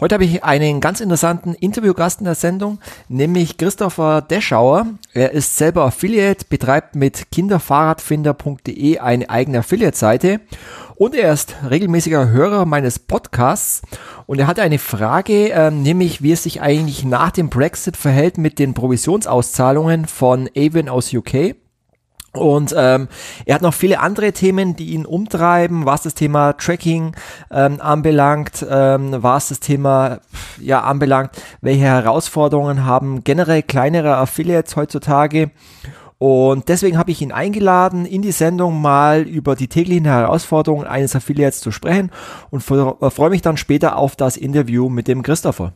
Heute habe ich einen ganz interessanten Interviewgast in der Sendung, nämlich Christopher Deschauer. Er ist selber Affiliate, betreibt mit kinderfahrradfinder.de eine eigene Affiliate-Seite und er ist regelmäßiger Hörer meines Podcasts und er hatte eine Frage, äh, nämlich wie es sich eigentlich nach dem Brexit verhält mit den Provisionsauszahlungen von Avon aus UK. Und ähm, er hat noch viele andere Themen, die ihn umtreiben, was das Thema Tracking ähm, anbelangt, ähm, was das Thema ja anbelangt, welche Herausforderungen haben generell kleinere Affiliates heutzutage. Und deswegen habe ich ihn eingeladen, in die Sendung mal über die täglichen Herausforderungen eines Affiliates zu sprechen und äh, freue mich dann später auf das Interview mit dem Christopher.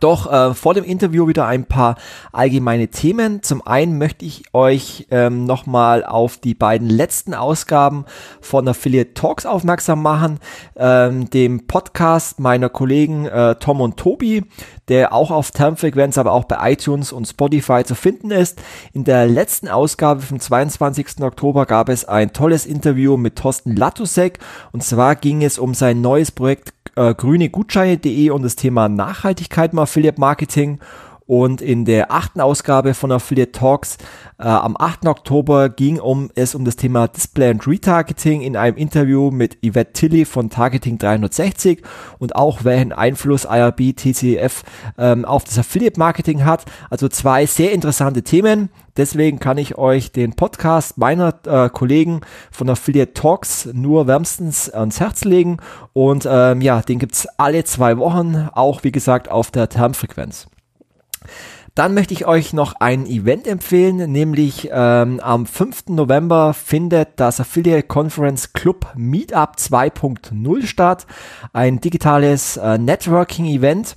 Doch äh, vor dem Interview wieder ein paar allgemeine Themen. Zum einen möchte ich euch ähm, nochmal auf die beiden letzten Ausgaben von Affiliate Talks aufmerksam machen, ähm, dem Podcast meiner Kollegen äh, Tom und Tobi, der auch auf Termfrequenz, aber auch bei iTunes und Spotify zu finden ist. In der letzten Ausgabe vom 22. Oktober gab es ein tolles Interview mit Thorsten Latusek und zwar ging es um sein neues Projekt äh, grünegutscheine.de und das Thema Nachhaltigkeit im Affiliate Marketing. Und in der achten Ausgabe von Affiliate Talks äh, am 8. Oktober ging um, es um das Thema Display and Retargeting in einem Interview mit Yvette Tilly von Targeting 360 und auch welchen Einfluss IRB TCF ähm, auf das Affiliate Marketing hat. Also zwei sehr interessante Themen. Deswegen kann ich euch den Podcast meiner äh, Kollegen von Affiliate Talks nur wärmstens ans Herz legen. Und ähm, ja, den gibt's alle zwei Wochen, auch wie gesagt auf der Termfrequenz. Dann möchte ich euch noch ein Event empfehlen, nämlich ähm, am 5. November findet das Affiliate Conference Club Meetup 2.0 statt. Ein digitales äh, Networking-Event.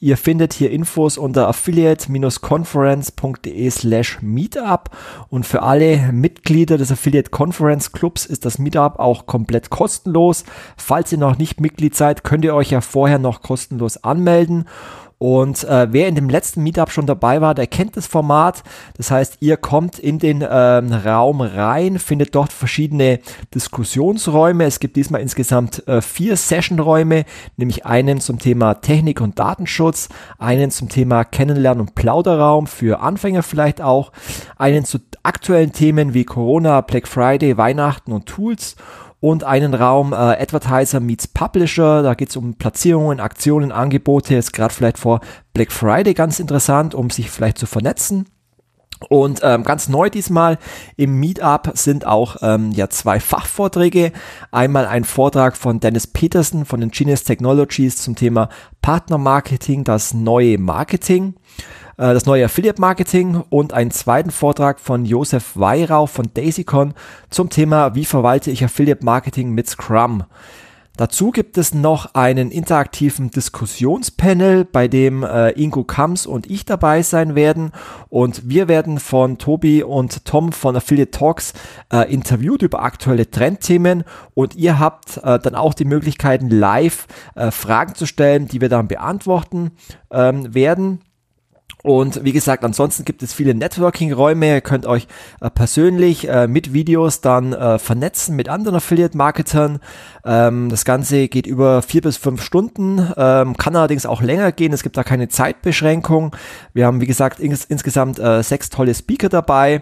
Ihr findet hier Infos unter affiliate-conference.de slash Meetup und für alle Mitglieder des Affiliate Conference Clubs ist das Meetup auch komplett kostenlos. Falls ihr noch nicht Mitglied seid, könnt ihr euch ja vorher noch kostenlos anmelden und äh, wer in dem letzten Meetup schon dabei war, der kennt das Format. Das heißt, ihr kommt in den ähm, Raum rein, findet dort verschiedene Diskussionsräume. Es gibt diesmal insgesamt äh, vier Sessionräume, nämlich einen zum Thema Technik und Datenschutz, einen zum Thema Kennenlernen und Plauderraum für Anfänger vielleicht auch, einen zu aktuellen Themen wie Corona, Black Friday, Weihnachten und Tools und einen Raum äh, Advertiser meets Publisher. Da geht es um Platzierungen, Aktionen, Angebote. Ist gerade vielleicht vor Black Friday ganz interessant, um sich vielleicht zu vernetzen. Und ähm, ganz neu diesmal im Meetup sind auch ähm, ja zwei Fachvorträge. Einmal ein Vortrag von Dennis Peterson von den Genius Technologies zum Thema Partnermarketing, das neue Marketing. Äh, das neue Affiliate Marketing und einen zweiten Vortrag von Josef Weirau von DaisyCon zum Thema Wie verwalte ich Affiliate Marketing mit Scrum. Dazu gibt es noch einen interaktiven Diskussionspanel, bei dem äh, Ingo Kams und ich dabei sein werden. Und wir werden von Tobi und Tom von Affiliate Talks äh, interviewt über aktuelle Trendthemen. Und ihr habt äh, dann auch die Möglichkeiten, live äh, Fragen zu stellen, die wir dann beantworten ähm, werden. Und wie gesagt, ansonsten gibt es viele Networking-Räume. Ihr könnt euch äh, persönlich äh, mit Videos dann äh, vernetzen mit anderen Affiliate-Marketern. Ähm, das Ganze geht über vier bis fünf Stunden, ähm, kann allerdings auch länger gehen. Es gibt da keine Zeitbeschränkung. Wir haben, wie gesagt, ins insgesamt äh, sechs tolle Speaker dabei.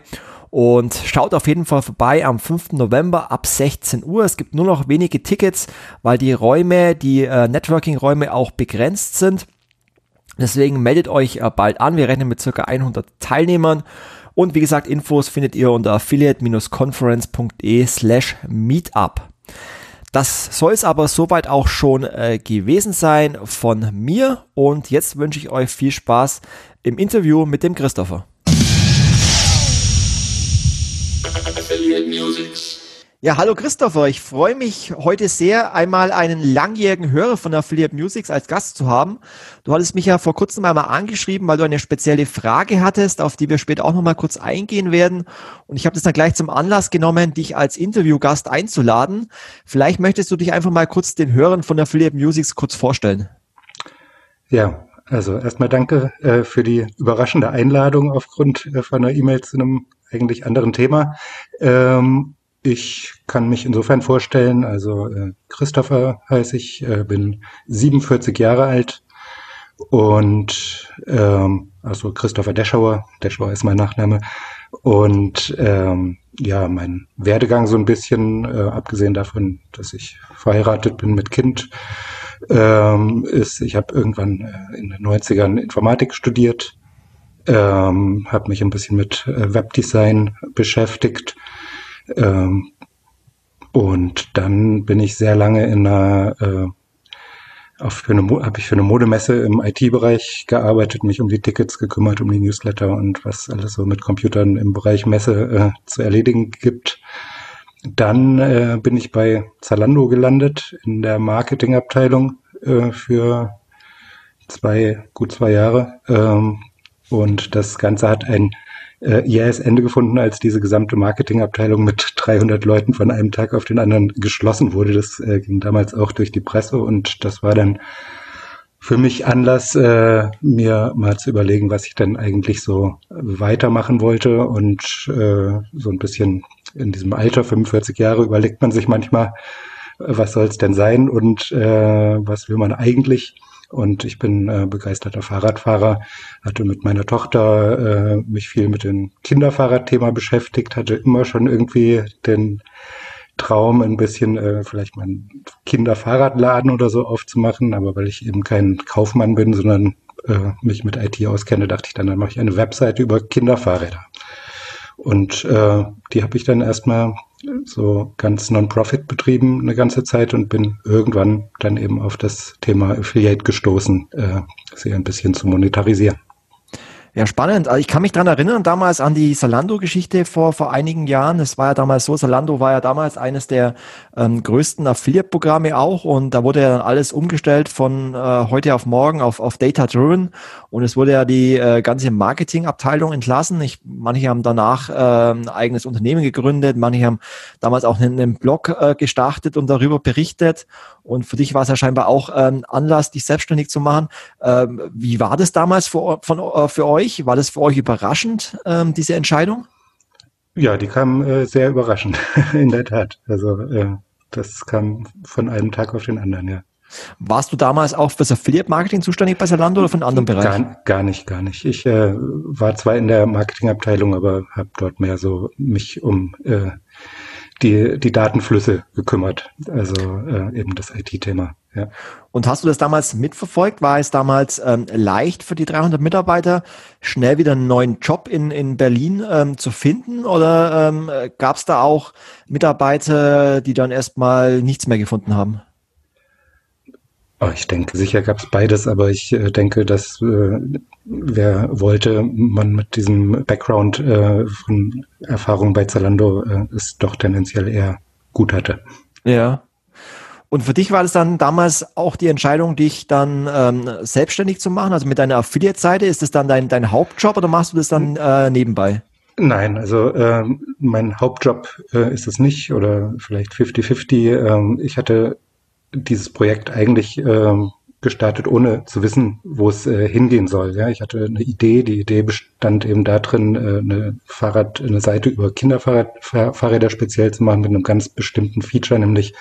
Und schaut auf jeden Fall vorbei am 5. November ab 16 Uhr. Es gibt nur noch wenige Tickets, weil die Räume, die äh, Networking-Räume auch begrenzt sind. Deswegen meldet euch äh, bald an. Wir rechnen mit circa 100 Teilnehmern. Und wie gesagt, Infos findet ihr unter affiliate-conference.de slash meetup. Das soll es aber soweit auch schon äh, gewesen sein von mir. Und jetzt wünsche ich euch viel Spaß im Interview mit dem Christopher. Ja, hallo Christopher. Ich freue mich heute sehr, einmal einen langjährigen Hörer von Affiliate Musics als Gast zu haben. Du hattest mich ja vor kurzem einmal angeschrieben, weil du eine spezielle Frage hattest, auf die wir später auch nochmal kurz eingehen werden. Und ich habe das dann gleich zum Anlass genommen, dich als Interviewgast einzuladen. Vielleicht möchtest du dich einfach mal kurz den Hörern von Affiliate Musics kurz vorstellen. Ja, also erstmal danke äh, für die überraschende Einladung aufgrund äh, von einer E-Mail zu einem eigentlich anderen Thema. Ähm, ich kann mich insofern vorstellen, also äh, Christopher heiße ich, äh, bin 47 Jahre alt und ähm, also Christopher Deschauer, Deschauer ist mein Nachname und ähm, ja, mein Werdegang so ein bisschen, äh, abgesehen davon, dass ich verheiratet bin mit Kind, ähm, ist, ich habe irgendwann äh, in den 90ern Informatik studiert, ähm, habe mich ein bisschen mit äh, Webdesign beschäftigt, ähm, und dann bin ich sehr lange in einer, äh, auf eine, habe ich für eine Modemesse im IT-Bereich gearbeitet, mich um die Tickets gekümmert, um die Newsletter und was alles so mit Computern im Bereich Messe äh, zu erledigen gibt. Dann äh, bin ich bei Zalando gelandet in der Marketingabteilung äh, für zwei, gut zwei Jahre. Ähm, und das Ganze hat ein äh, jähes Ende gefunden, als diese gesamte Marketingabteilung mit 300 Leuten von einem Tag auf den anderen geschlossen wurde. Das äh, ging damals auch durch die Presse und das war dann für mich Anlass, äh, mir mal zu überlegen, was ich denn eigentlich so weitermachen wollte und äh, so ein bisschen in diesem Alter, 45 Jahre, überlegt man sich manchmal, was soll es denn sein und äh, was will man eigentlich? Und ich bin äh, begeisterter Fahrradfahrer, hatte mit meiner Tochter äh, mich viel mit dem Kinderfahrradthema beschäftigt, hatte immer schon irgendwie den Traum, ein bisschen äh, vielleicht mal Kinderfahrradladen oder so aufzumachen. Aber weil ich eben kein Kaufmann bin, sondern äh, mich mit IT auskenne, dachte ich dann, dann mache ich eine Webseite über Kinderfahrräder. Und äh, die habe ich dann erstmal so ganz Non-Profit betrieben eine ganze Zeit und bin irgendwann dann eben auf das Thema Affiliate gestoßen, äh, sie ein bisschen zu monetarisieren. Ja, spannend. Also ich kann mich dran erinnern, damals an die Salando-Geschichte vor, vor einigen Jahren. Es war ja damals so, Salando war ja damals eines der ähm, größten Affiliate-Programme auch und da wurde ja dann alles umgestellt von äh, heute auf morgen auf, auf Data-Driven und es wurde ja die äh, ganze Marketing-Abteilung entlassen. Ich, manche haben danach äh, ein eigenes Unternehmen gegründet, manche haben damals auch einen, einen Blog äh, gestartet und darüber berichtet und für dich war es ja scheinbar auch ähm, Anlass, dich selbstständig zu machen. Ähm, wie war das damals für, von, äh, für euch? War das für euch überraschend, ähm, diese Entscheidung? Ja, die kam äh, sehr überraschend, in der Tat. Also äh, das kam von einem Tag auf den anderen, ja. Warst du damals auch fürs Affiliate-Marketing zuständig bei Zalando oder von anderen Bereichen? Gar, gar nicht, gar nicht. Ich äh, war zwar in der Marketingabteilung, aber habe dort mehr so mich um äh, die, die Datenflüsse gekümmert. Also äh, eben das IT-Thema. Ja. Und hast du das damals mitverfolgt? War es damals ähm, leicht für die 300 Mitarbeiter, schnell wieder einen neuen Job in, in Berlin ähm, zu finden? Oder ähm, gab es da auch Mitarbeiter, die dann erstmal nichts mehr gefunden haben? Oh, ich denke, sicher gab es beides, aber ich äh, denke, dass äh, wer wollte, man mit diesem Background äh, von Erfahrung bei Zalando äh, es doch tendenziell eher gut hatte. Ja. Und für dich war das dann damals auch die Entscheidung, dich dann ähm, selbstständig zu machen, also mit deiner Affiliate-Seite? Ist das dann dein, dein Hauptjob oder machst du das dann äh, nebenbei? Nein, also äh, mein Hauptjob äh, ist es nicht oder vielleicht 50-50. Äh, ich hatte dieses Projekt eigentlich ähm, gestartet, ohne zu wissen, wo es äh, hingehen soll. Ja, ich hatte eine Idee. Die Idee bestand eben darin, äh, eine Fahrrad, eine Seite über Kinderfahrräder speziell zu machen mit einem ganz bestimmten Feature, nämlich,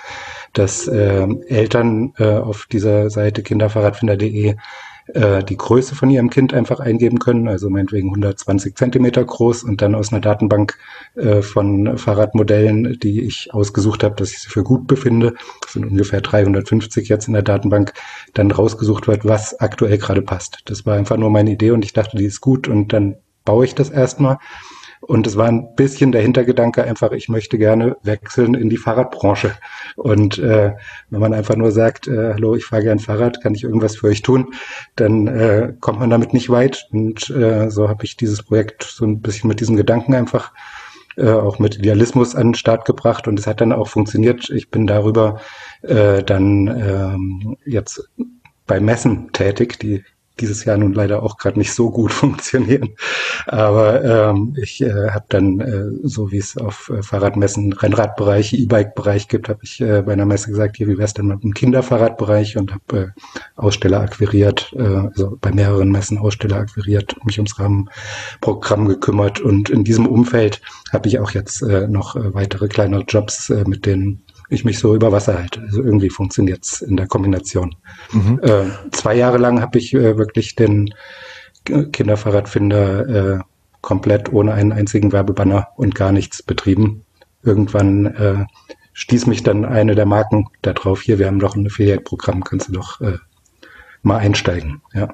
dass äh, Eltern äh, auf dieser Seite kinderfahrradfinder.de äh, die Größe von ihrem Kind einfach eingeben können, also meinetwegen 120 Zentimeter groß und dann aus einer Datenbank äh, von Fahrradmodellen, die ich ausgesucht habe, dass ich sie für gut befinde, das sind ungefähr 350 jetzt in der Datenbank, dann rausgesucht wird, was aktuell gerade passt. Das war einfach nur meine Idee und ich dachte, die ist gut und dann baue ich das erstmal. Und es war ein bisschen der Hintergedanke einfach, ich möchte gerne wechseln in die Fahrradbranche. Und äh, wenn man einfach nur sagt, äh, hallo, ich fahre gern Fahrrad, kann ich irgendwas für euch tun, dann äh, kommt man damit nicht weit. Und äh, so habe ich dieses Projekt so ein bisschen mit diesen Gedanken einfach äh, auch mit Idealismus an den Start gebracht und es hat dann auch funktioniert. Ich bin darüber äh, dann ähm, jetzt bei Messen tätig, die dieses Jahr nun leider auch gerade nicht so gut funktionieren. Aber ähm, ich äh, habe dann, äh, so wie es auf äh, Fahrradmessen Rennradbereich, E-Bike-Bereich gibt, habe ich äh, bei einer Messe gesagt, hier, wie wär's denn mit dem Kinderfahrradbereich und habe äh, Aussteller akquiriert, äh, also bei mehreren Messen Aussteller akquiriert, mich ums Rahmenprogramm gekümmert und in diesem Umfeld habe ich auch jetzt äh, noch äh, weitere kleinere Jobs, äh, mit denen ich mich so über Wasser halte. Also irgendwie funktioniert's in der Kombination. Mhm. Äh, zwei Jahre lang habe ich äh, wirklich den Kinderfahrradfinder äh, komplett ohne einen einzigen Werbebanner und gar nichts betrieben. Irgendwann äh, stieß mich dann eine der Marken darauf, hier, wir haben doch ein Affiliate-Programm, kannst du doch äh, mal einsteigen. Ja.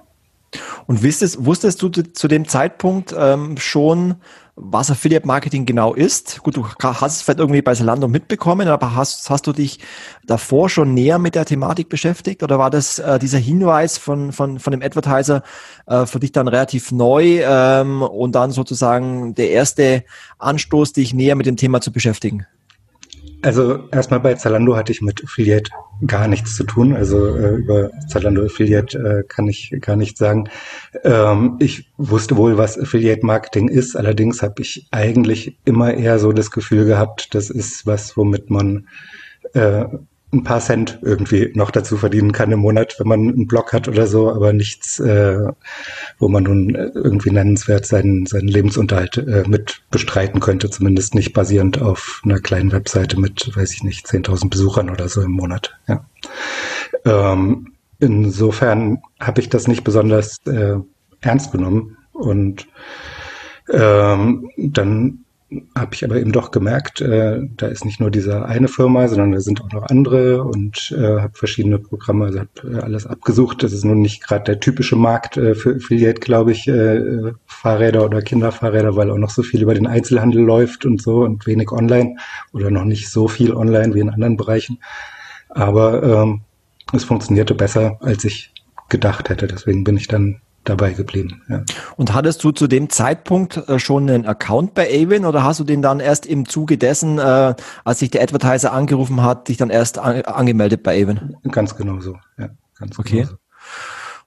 Und wusstest, wusstest du zu dem Zeitpunkt ähm, schon, was Affiliate Marketing genau ist. Gut, du hast es vielleicht irgendwie bei Zalando mitbekommen, aber hast, hast du dich davor schon näher mit der Thematik beschäftigt oder war das äh, dieser Hinweis von, von, von dem Advertiser äh, für dich dann relativ neu ähm, und dann sozusagen der erste Anstoß, dich näher mit dem Thema zu beschäftigen? Also erstmal bei Zalando hatte ich mit Affiliate gar nichts zu tun. Also äh, über Zalando Affiliate äh, kann ich gar nichts sagen. Ähm, ich wusste wohl, was Affiliate Marketing ist. Allerdings habe ich eigentlich immer eher so das Gefühl gehabt, das ist was, womit man äh, ein paar Cent irgendwie noch dazu verdienen kann im Monat, wenn man einen Blog hat oder so, aber nichts, äh, wo man nun irgendwie nennenswert seinen, seinen Lebensunterhalt äh, mit bestreiten könnte, zumindest nicht basierend auf einer kleinen Webseite mit, weiß ich nicht, 10.000 Besuchern oder so im Monat. Ja. Ähm, insofern habe ich das nicht besonders äh, ernst genommen und ähm, dann habe ich aber eben doch gemerkt, äh, da ist nicht nur diese eine Firma, sondern da sind auch noch andere und äh, habe verschiedene Programme, also habe äh, alles abgesucht. Das ist nun nicht gerade der typische Markt äh, für Affiliate, glaube ich, äh, Fahrräder oder Kinderfahrräder, weil auch noch so viel über den Einzelhandel läuft und so und wenig online oder noch nicht so viel online wie in anderen Bereichen. Aber ähm, es funktionierte besser, als ich gedacht hätte. Deswegen bin ich dann dabei geblieben. Ja. Und hattest du zu dem Zeitpunkt äh, schon einen Account bei Avon oder hast du den dann erst im Zuge dessen, äh, als sich der Advertiser angerufen hat, dich dann erst an, angemeldet bei Avon? Ganz genau so, ja. Ganz okay. Genau so.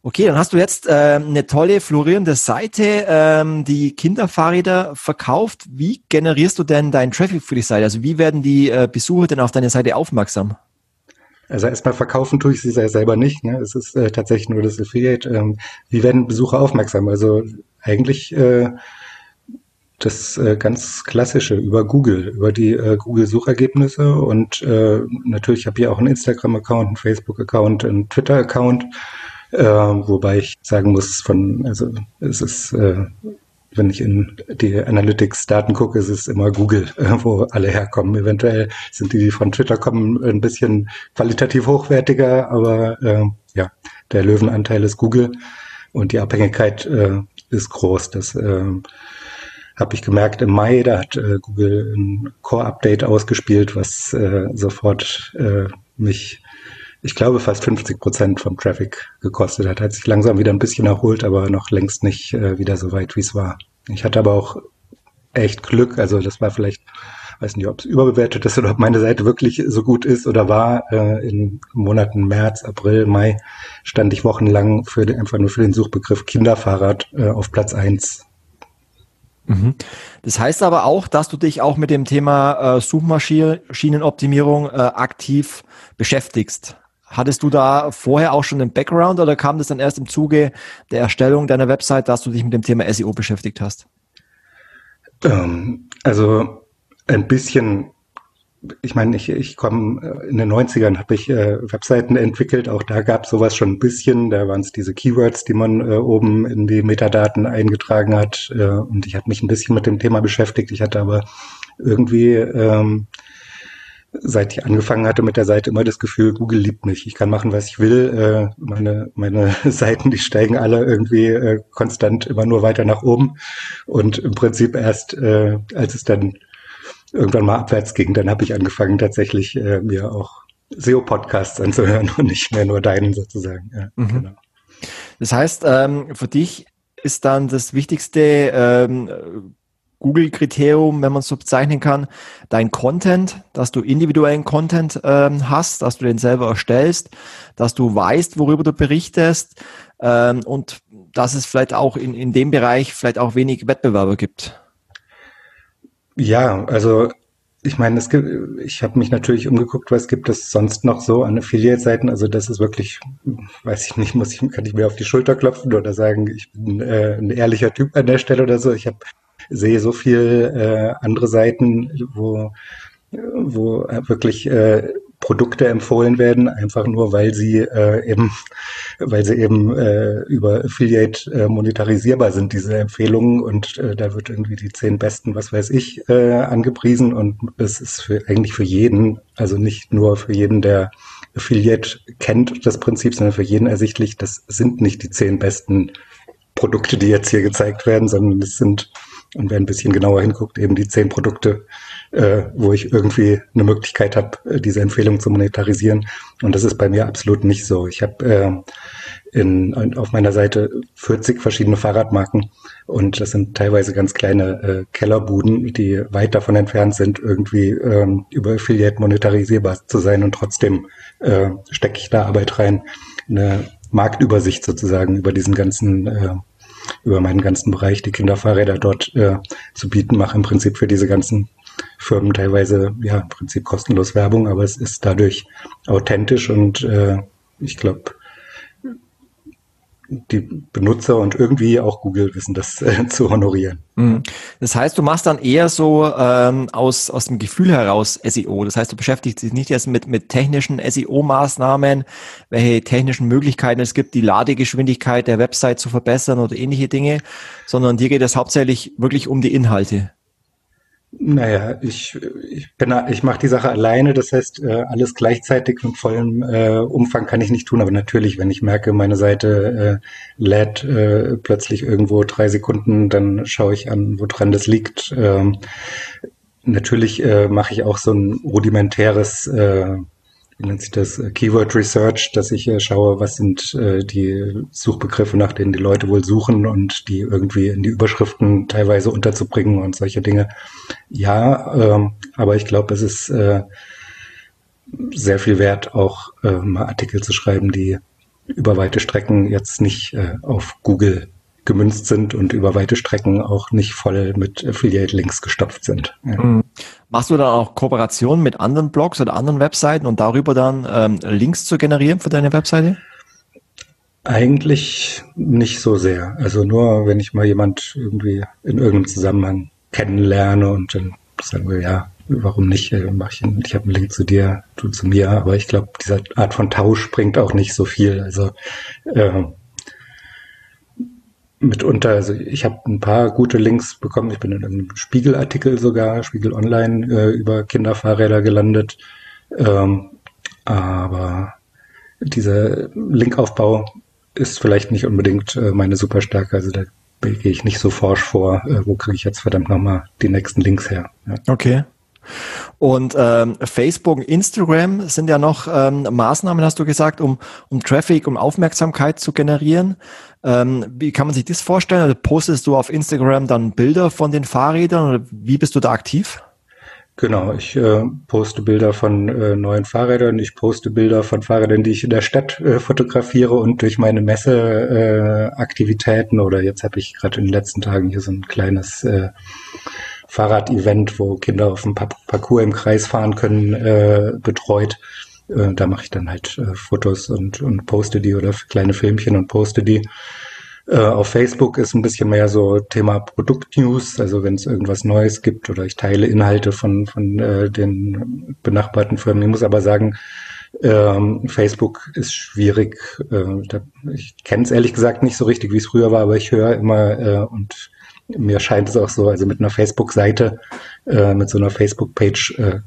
Okay, dann hast du jetzt äh, eine tolle florierende Seite, ähm, die Kinderfahrräder verkauft. Wie generierst du denn deinen Traffic für die Seite? Also wie werden die äh, Besucher denn auf deine Seite aufmerksam? Also erstmal verkaufen tue ich sie selber nicht. Ne? Es ist äh, tatsächlich nur das Affiliate. Ähm, wie werden Besucher aufmerksam? Also eigentlich äh, das äh, ganz klassische über Google, über die äh, Google-Suchergebnisse und äh, natürlich habe ich auch einen Instagram-Account, einen Facebook-Account, einen Twitter-Account, äh, wobei ich sagen muss, von also es ist äh, wenn ich in die Analytics-Daten gucke, ist es immer Google, wo alle herkommen. Eventuell sind die, die von Twitter kommen, ein bisschen qualitativ hochwertiger, aber äh, ja, der Löwenanteil ist Google und die Abhängigkeit äh, ist groß. Das äh, habe ich gemerkt im Mai, da hat äh, Google ein Core-Update ausgespielt, was äh, sofort äh, mich ich glaube, fast 50 Prozent vom Traffic gekostet hat. Hat sich langsam wieder ein bisschen erholt, aber noch längst nicht äh, wieder so weit, wie es war. Ich hatte aber auch echt Glück. Also das war vielleicht, weiß nicht, ob es überbewertet ist oder ob meine Seite wirklich so gut ist oder war. Äh, in Monaten März, April, Mai stand ich wochenlang für den, einfach nur für den Suchbegriff Kinderfahrrad äh, auf Platz eins. Mhm. Das heißt aber auch, dass du dich auch mit dem Thema äh, Suchmaschinenoptimierung äh, aktiv beschäftigst. Hattest du da vorher auch schon einen Background oder kam das dann erst im Zuge der Erstellung deiner Website, dass du dich mit dem Thema SEO beschäftigt hast? Ähm, also ein bisschen, ich meine, ich, ich komme äh, in den 90ern habe ich äh, Webseiten entwickelt, auch da gab es sowas schon ein bisschen, da waren es diese Keywords, die man äh, oben in die Metadaten eingetragen hat. Äh, und ich hatte mich ein bisschen mit dem Thema beschäftigt, ich hatte aber irgendwie ähm, seit ich angefangen hatte mit der Seite immer das Gefühl, Google liebt mich. Ich kann machen, was ich will. Äh, meine, meine Seiten, die steigen alle irgendwie äh, konstant immer nur weiter nach oben. Und im Prinzip erst, äh, als es dann irgendwann mal abwärts ging, dann habe ich angefangen, tatsächlich äh, mir auch SEO-Podcasts anzuhören und nicht mehr nur deinen sozusagen. Ja, mhm. genau. Das heißt, ähm, für dich ist dann das Wichtigste, ähm, Google-Kriterium, wenn man es so bezeichnen kann, dein Content, dass du individuellen Content ähm, hast, dass du den selber erstellst, dass du weißt, worüber du berichtest ähm, und dass es vielleicht auch in, in dem Bereich vielleicht auch wenig Wettbewerber gibt. Ja, also ich meine, es gibt, ich habe mich natürlich umgeguckt, was gibt es sonst noch so an Affiliate-Seiten. Also das ist wirklich, weiß ich nicht, muss ich, kann ich mir auf die Schulter klopfen oder sagen, ich bin äh, ein ehrlicher Typ an der Stelle oder so. Ich habe sehe so viel äh, andere Seiten, wo wo wirklich äh, Produkte empfohlen werden, einfach nur weil sie äh, eben, weil sie eben äh, über Affiliate äh, monetarisierbar sind, diese Empfehlungen. Und äh, da wird irgendwie die zehn besten, was weiß ich, äh, angepriesen. Und es ist für, eigentlich für jeden, also nicht nur für jeden, der Affiliate kennt, das Prinzip, sondern für jeden ersichtlich, das sind nicht die zehn besten Produkte, die jetzt hier gezeigt werden, sondern es sind, und wer ein bisschen genauer hinguckt, eben die zehn Produkte, äh, wo ich irgendwie eine Möglichkeit habe, äh, diese Empfehlung zu monetarisieren. Und das ist bei mir absolut nicht so. Ich habe äh, auf meiner Seite 40 verschiedene Fahrradmarken und das sind teilweise ganz kleine äh, Kellerbuden, die weit davon entfernt sind, irgendwie ähm, über Affiliate monetarisierbar zu sein und trotzdem äh, stecke ich da Arbeit rein. Eine Marktübersicht sozusagen über diesen ganzen äh, über meinen ganzen Bereich die Kinderfahrräder dort äh, zu bieten, mache im Prinzip für diese ganzen Firmen teilweise ja im Prinzip kostenlos Werbung, aber es ist dadurch authentisch und äh, ich glaube, die Benutzer und irgendwie auch Google wissen das äh, zu honorieren. Mhm. Das heißt, du machst dann eher so ähm, aus, aus dem Gefühl heraus SEO. Das heißt, du beschäftigst dich nicht erst mit, mit technischen SEO-Maßnahmen, welche technischen Möglichkeiten es gibt, die Ladegeschwindigkeit der Website zu verbessern oder ähnliche Dinge, sondern dir geht es hauptsächlich wirklich um die Inhalte. Naja, ich, ich bin, ich mache die Sache alleine, das heißt, äh, alles gleichzeitig mit vollem äh, Umfang kann ich nicht tun, aber natürlich, wenn ich merke, meine Seite äh, lädt äh, plötzlich irgendwo drei Sekunden, dann schaue ich an, woran das liegt. Ähm, natürlich äh, mache ich auch so ein rudimentäres äh, nennt sich das, äh, Keyword Research, dass ich äh, schaue, was sind äh, die Suchbegriffe, nach denen die Leute wohl suchen und die irgendwie in die Überschriften teilweise unterzubringen und solche Dinge. Ja, ähm, aber ich glaube, es ist sehr viel wert, auch mal Artikel zu schreiben, die über weite Strecken jetzt nicht auf Google gemünzt sind und über weite Strecken auch nicht voll mit Affiliate-Links gestopft sind. Ja. Machst du dann auch Kooperationen mit anderen Blogs oder anderen Webseiten und darüber dann ähm, Links zu generieren für deine Webseite? Eigentlich nicht so sehr. Also nur, wenn ich mal jemand irgendwie in irgendeinem Zusammenhang kennenlerne und dann sagen wir, ja, warum nicht? Äh, ich, ich habe einen Link zu dir, du zu mir, aber ich glaube, diese Art von Tausch bringt auch nicht so viel. Also äh, mitunter, also ich habe ein paar gute Links bekommen. Ich bin in einem Spiegelartikel sogar, Spiegel Online, äh, über Kinderfahrräder gelandet. Ähm, aber dieser Linkaufbau ist vielleicht nicht unbedingt äh, meine Superstärke. Also da gehe ich nicht so forsch vor, äh, wo kriege ich jetzt verdammt nochmal die nächsten Links her. Ja. Okay. Und ähm, Facebook und Instagram sind ja noch ähm, Maßnahmen, hast du gesagt, um, um Traffic, um Aufmerksamkeit zu generieren. Ähm, wie kann man sich das vorstellen? Also postest du auf Instagram dann Bilder von den Fahrrädern oder wie bist du da aktiv? Genau, ich äh, poste Bilder von äh, neuen Fahrrädern, ich poste Bilder von Fahrrädern, die ich in der Stadt äh, fotografiere und durch meine Messeaktivitäten äh, oder jetzt habe ich gerade in den letzten Tagen hier so ein kleines äh, Fahrrad-Event, wo Kinder auf dem Parcours im Kreis fahren können, äh, betreut. Äh, da mache ich dann halt äh, Fotos und, und poste die oder kleine Filmchen und poste die. Äh, auf Facebook ist ein bisschen mehr so Thema Produktnews, also wenn es irgendwas Neues gibt oder ich teile Inhalte von, von äh, den benachbarten Firmen. Ich muss aber sagen, ähm, Facebook ist schwierig. Äh, ich kenne es ehrlich gesagt nicht so richtig, wie es früher war, aber ich höre immer äh, und mir scheint es auch so, also mit einer Facebook-Seite, äh, mit so einer Facebook-Page äh,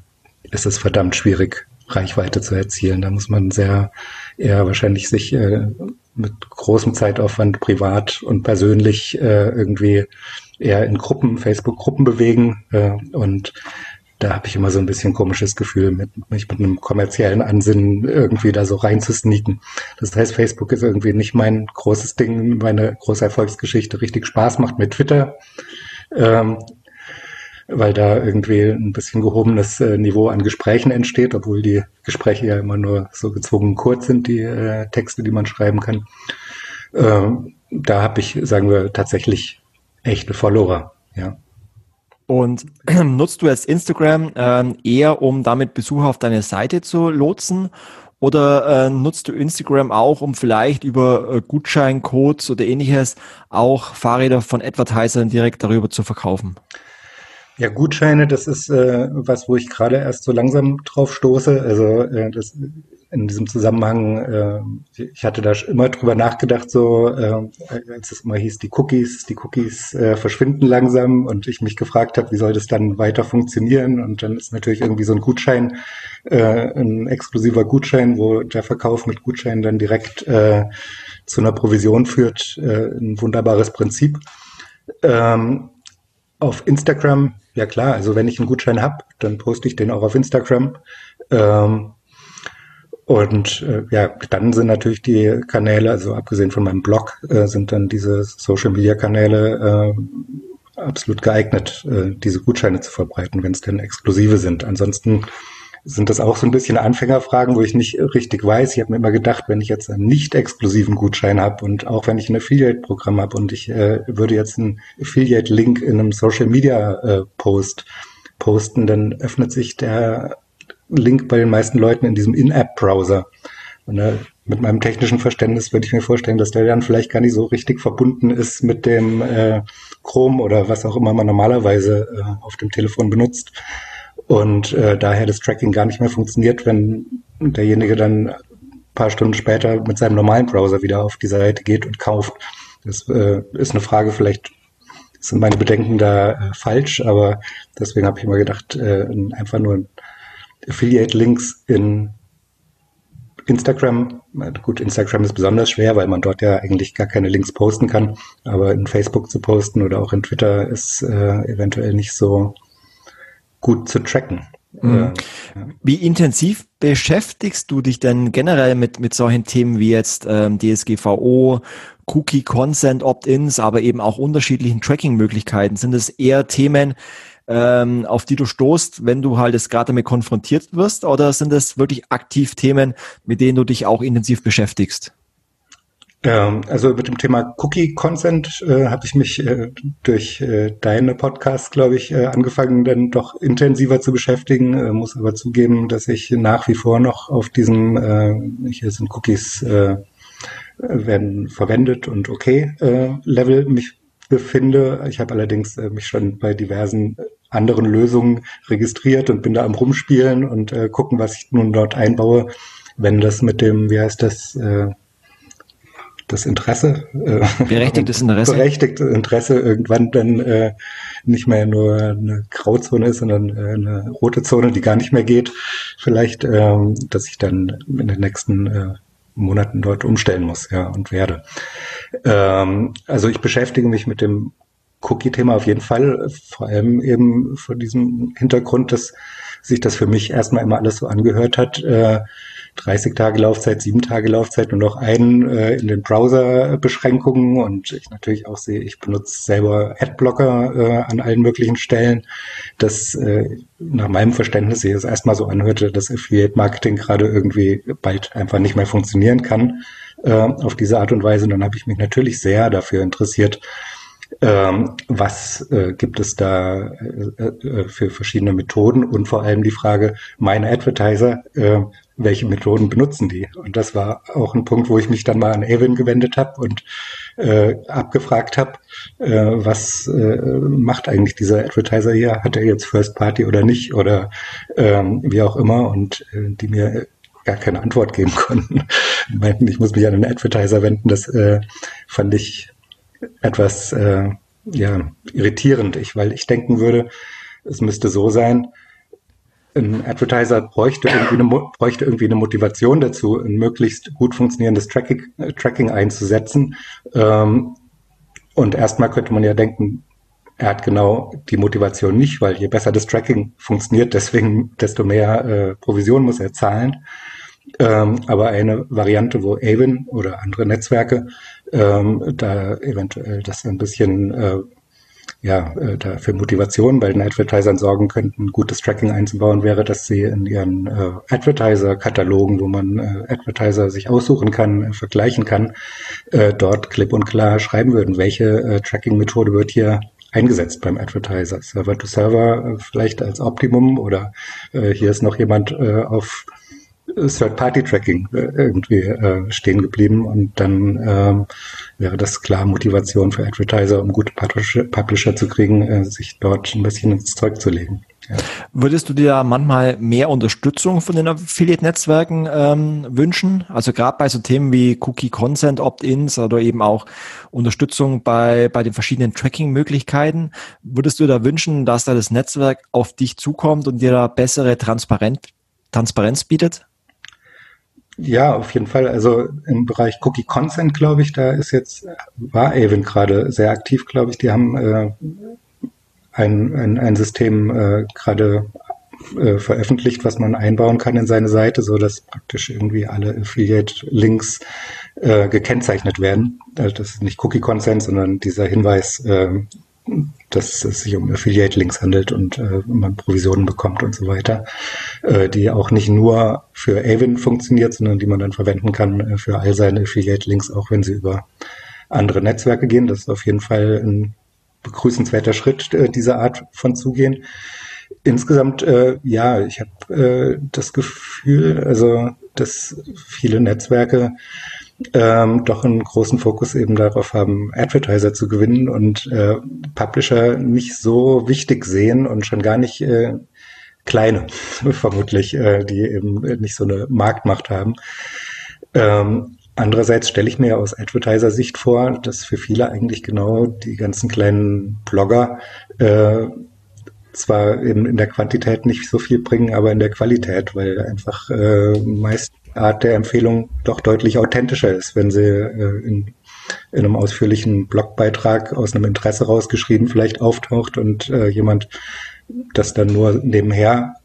ist es verdammt schwierig, Reichweite zu erzielen. Da muss man sehr eher wahrscheinlich sich äh, mit großem Zeitaufwand privat und persönlich äh, irgendwie eher in Gruppen, Facebook-Gruppen bewegen äh, und da habe ich immer so ein bisschen komisches Gefühl, mit, mich mit einem kommerziellen Ansinnen irgendwie da so reinzusneaken. Das heißt, Facebook ist irgendwie nicht mein großes Ding, meine große Erfolgsgeschichte richtig Spaß macht mit Twitter. Ähm, weil da irgendwie ein bisschen gehobenes äh, Niveau an Gesprächen entsteht, obwohl die Gespräche ja immer nur so gezwungen kurz sind, die äh, Texte, die man schreiben kann. Ähm, da habe ich, sagen wir, tatsächlich echte Follower, ja. Und nutzt du jetzt Instagram ähm, eher, um damit Besucher auf deine Seite zu lotsen? Oder äh, nutzt du Instagram auch, um vielleicht über äh, Gutscheincodes oder ähnliches auch Fahrräder von Advertisern direkt darüber zu verkaufen? Ja, Gutscheine, das ist äh, was, wo ich gerade erst so langsam drauf stoße. Also äh, das in diesem Zusammenhang, äh, ich hatte da immer drüber nachgedacht, so äh, als es immer hieß, die Cookies, die Cookies äh, verschwinden langsam und ich mich gefragt habe, wie soll das dann weiter funktionieren? Und dann ist natürlich irgendwie so ein Gutschein, äh, ein exklusiver Gutschein, wo der Verkauf mit Gutscheinen dann direkt äh, zu einer Provision führt, äh, ein wunderbares Prinzip. Ähm, auf Instagram ja klar, also wenn ich einen Gutschein habe, dann poste ich den auch auf Instagram. Ähm, und äh, ja, dann sind natürlich die Kanäle, also abgesehen von meinem Blog, äh, sind dann diese Social-Media-Kanäle äh, absolut geeignet, äh, diese Gutscheine zu verbreiten, wenn es denn exklusive sind. Ansonsten sind das auch so ein bisschen Anfängerfragen, wo ich nicht richtig weiß. Ich habe mir immer gedacht, wenn ich jetzt einen nicht exklusiven Gutschein habe und auch wenn ich ein Affiliate-Programm habe und ich äh, würde jetzt einen Affiliate-Link in einem Social-Media-Post äh, posten, dann öffnet sich der Link bei den meisten Leuten in diesem In-App-Browser. Äh, mit meinem technischen Verständnis würde ich mir vorstellen, dass der dann vielleicht gar nicht so richtig verbunden ist mit dem äh, Chrome oder was auch immer man normalerweise äh, auf dem Telefon benutzt und äh, daher das Tracking gar nicht mehr funktioniert, wenn derjenige dann ein paar Stunden später mit seinem normalen Browser wieder auf die Seite geht und kauft. Das äh, ist eine Frage, vielleicht sind meine Bedenken da äh, falsch, aber deswegen habe ich immer gedacht, äh, einfach nur Affiliate-Links in Instagram, gut, Instagram ist besonders schwer, weil man dort ja eigentlich gar keine Links posten kann, aber in Facebook zu posten oder auch in Twitter ist äh, eventuell nicht so gut zu tracken. Mhm. Wie intensiv beschäftigst du dich denn generell mit, mit solchen Themen wie jetzt ähm, DSGVO, Cookie Consent Opt-ins, aber eben auch unterschiedlichen Tracking-Möglichkeiten? Sind es eher Themen, ähm, auf die du stoßt, wenn du halt jetzt gerade damit konfrontiert wirst, oder sind es wirklich aktiv Themen, mit denen du dich auch intensiv beschäftigst? Ähm, also mit dem Thema Cookie Consent äh, habe ich mich äh, durch äh, deine Podcasts, glaube ich, äh, angefangen, dann doch intensiver zu beschäftigen. Äh, muss aber zugeben, dass ich nach wie vor noch auf diesem, äh, hier sind Cookies äh, werden verwendet und okay Level mich befinde. Ich habe allerdings mich schon bei diversen anderen Lösungen registriert und bin da am rumspielen und äh, gucken, was ich nun dort einbaue. Wenn das mit dem, wie heißt das, äh, das Interesse, äh, berechtigtes Interesse, berechtigtes Interesse irgendwann dann äh, nicht mehr nur eine Grauzone ist, sondern äh, eine rote Zone, die gar nicht mehr geht. Vielleicht, ähm, dass ich dann in den nächsten äh, Monaten dort umstellen muss, ja, und werde. Ähm, also ich beschäftige mich mit dem Cookie-Thema auf jeden Fall, vor allem eben vor diesem Hintergrund, dass sich das für mich erstmal immer alles so angehört hat. Äh, 30 Tage Laufzeit, 7 Tage Laufzeit und noch einen äh, in den Browser-Beschränkungen und ich natürlich auch sehe, ich benutze selber Adblocker äh, an allen möglichen Stellen. Das äh, nach meinem Verständnis sich es erstmal so anhörte, dass Affiliate-Marketing gerade irgendwie bald einfach nicht mehr funktionieren kann äh, auf diese Art und Weise. Und dann habe ich mich natürlich sehr dafür interessiert, ähm, was äh, gibt es da äh, äh, für verschiedene Methoden und vor allem die Frage, meine Advertiser, äh, welche Methoden benutzen die? Und das war auch ein Punkt, wo ich mich dann mal an Evan gewendet habe und äh, abgefragt habe, äh, was macht eigentlich dieser Advertiser hier? Hat er jetzt First Party oder nicht? Oder ähm, wie auch immer und die mir gar keine Antwort geben konnten. Meinten, ich muss mich an einen Advertiser wenden. Das äh, fand ich etwas äh, ja, irritierend, ich, weil ich denken würde, es müsste so sein, ein Advertiser bräuchte irgendwie eine, bräuchte irgendwie eine Motivation dazu, ein möglichst gut funktionierendes Tracking, äh, Tracking einzusetzen. Ähm, und erstmal könnte man ja denken, er hat genau die Motivation nicht, weil je besser das Tracking funktioniert, deswegen desto mehr äh, Provision muss er zahlen. Ähm, aber eine Variante, wo Avon oder andere Netzwerke ähm, da eventuell das ein bisschen äh, ja, äh, da für Motivation bei den Advertisern sorgen könnten, gutes Tracking einzubauen, wäre, dass sie in ihren äh, Advertiser-Katalogen, wo man äh, Advertiser sich aussuchen kann, äh, vergleichen kann, äh, dort klipp und klar schreiben würden, welche äh, Tracking-Methode wird hier eingesetzt beim Advertiser. Server to Server äh, vielleicht als Optimum oder äh, hier ist noch jemand äh, auf Third-Party-Tracking äh, irgendwie äh, stehen geblieben und dann ähm, wäre das klar Motivation für Advertiser, um gute Publisher zu kriegen, äh, sich dort ein bisschen ins Zeug zu legen. Ja. Würdest du dir manchmal mehr Unterstützung von den Affiliate-Netzwerken ähm, wünschen? Also gerade bei so Themen wie Cookie Consent Opt-ins oder eben auch Unterstützung bei, bei den verschiedenen Tracking-Möglichkeiten. Würdest du da wünschen, dass da das Netzwerk auf dich zukommt und dir da bessere Transparenz, Transparenz bietet? Ja, auf jeden Fall. Also im Bereich Cookie Consent, glaube ich, da ist jetzt, war Avon gerade sehr aktiv, glaube ich. Die haben äh, ein, ein, ein System äh, gerade äh, veröffentlicht, was man einbauen kann in seine Seite, so dass praktisch irgendwie alle Affiliate-Links äh, gekennzeichnet werden. Also das ist nicht Cookie Consent, sondern dieser Hinweis, äh, dass es sich um Affiliate-Links handelt und äh, man Provisionen bekommt und so weiter, äh, die auch nicht nur für Avon funktioniert, sondern die man dann verwenden kann äh, für all seine Affiliate-Links, auch wenn sie über andere Netzwerke gehen. Das ist auf jeden Fall ein begrüßenswerter Schritt äh, dieser Art von Zugehen. Insgesamt, äh, ja, ich habe äh, das Gefühl, also dass viele Netzwerke ähm, doch einen großen Fokus eben darauf haben, Advertiser zu gewinnen und äh, Publisher nicht so wichtig sehen und schon gar nicht äh, kleine, vermutlich, äh, die eben nicht so eine Marktmacht haben. Ähm, andererseits stelle ich mir aus Advertiser-Sicht vor, dass für viele eigentlich genau die ganzen kleinen Blogger äh, zwar eben in der Quantität nicht so viel bringen, aber in der Qualität, weil einfach äh, meist Art der Empfehlung doch deutlich authentischer ist, wenn sie äh, in, in einem ausführlichen Blogbeitrag aus einem Interesse rausgeschrieben vielleicht auftaucht und äh, jemand das dann nur nebenher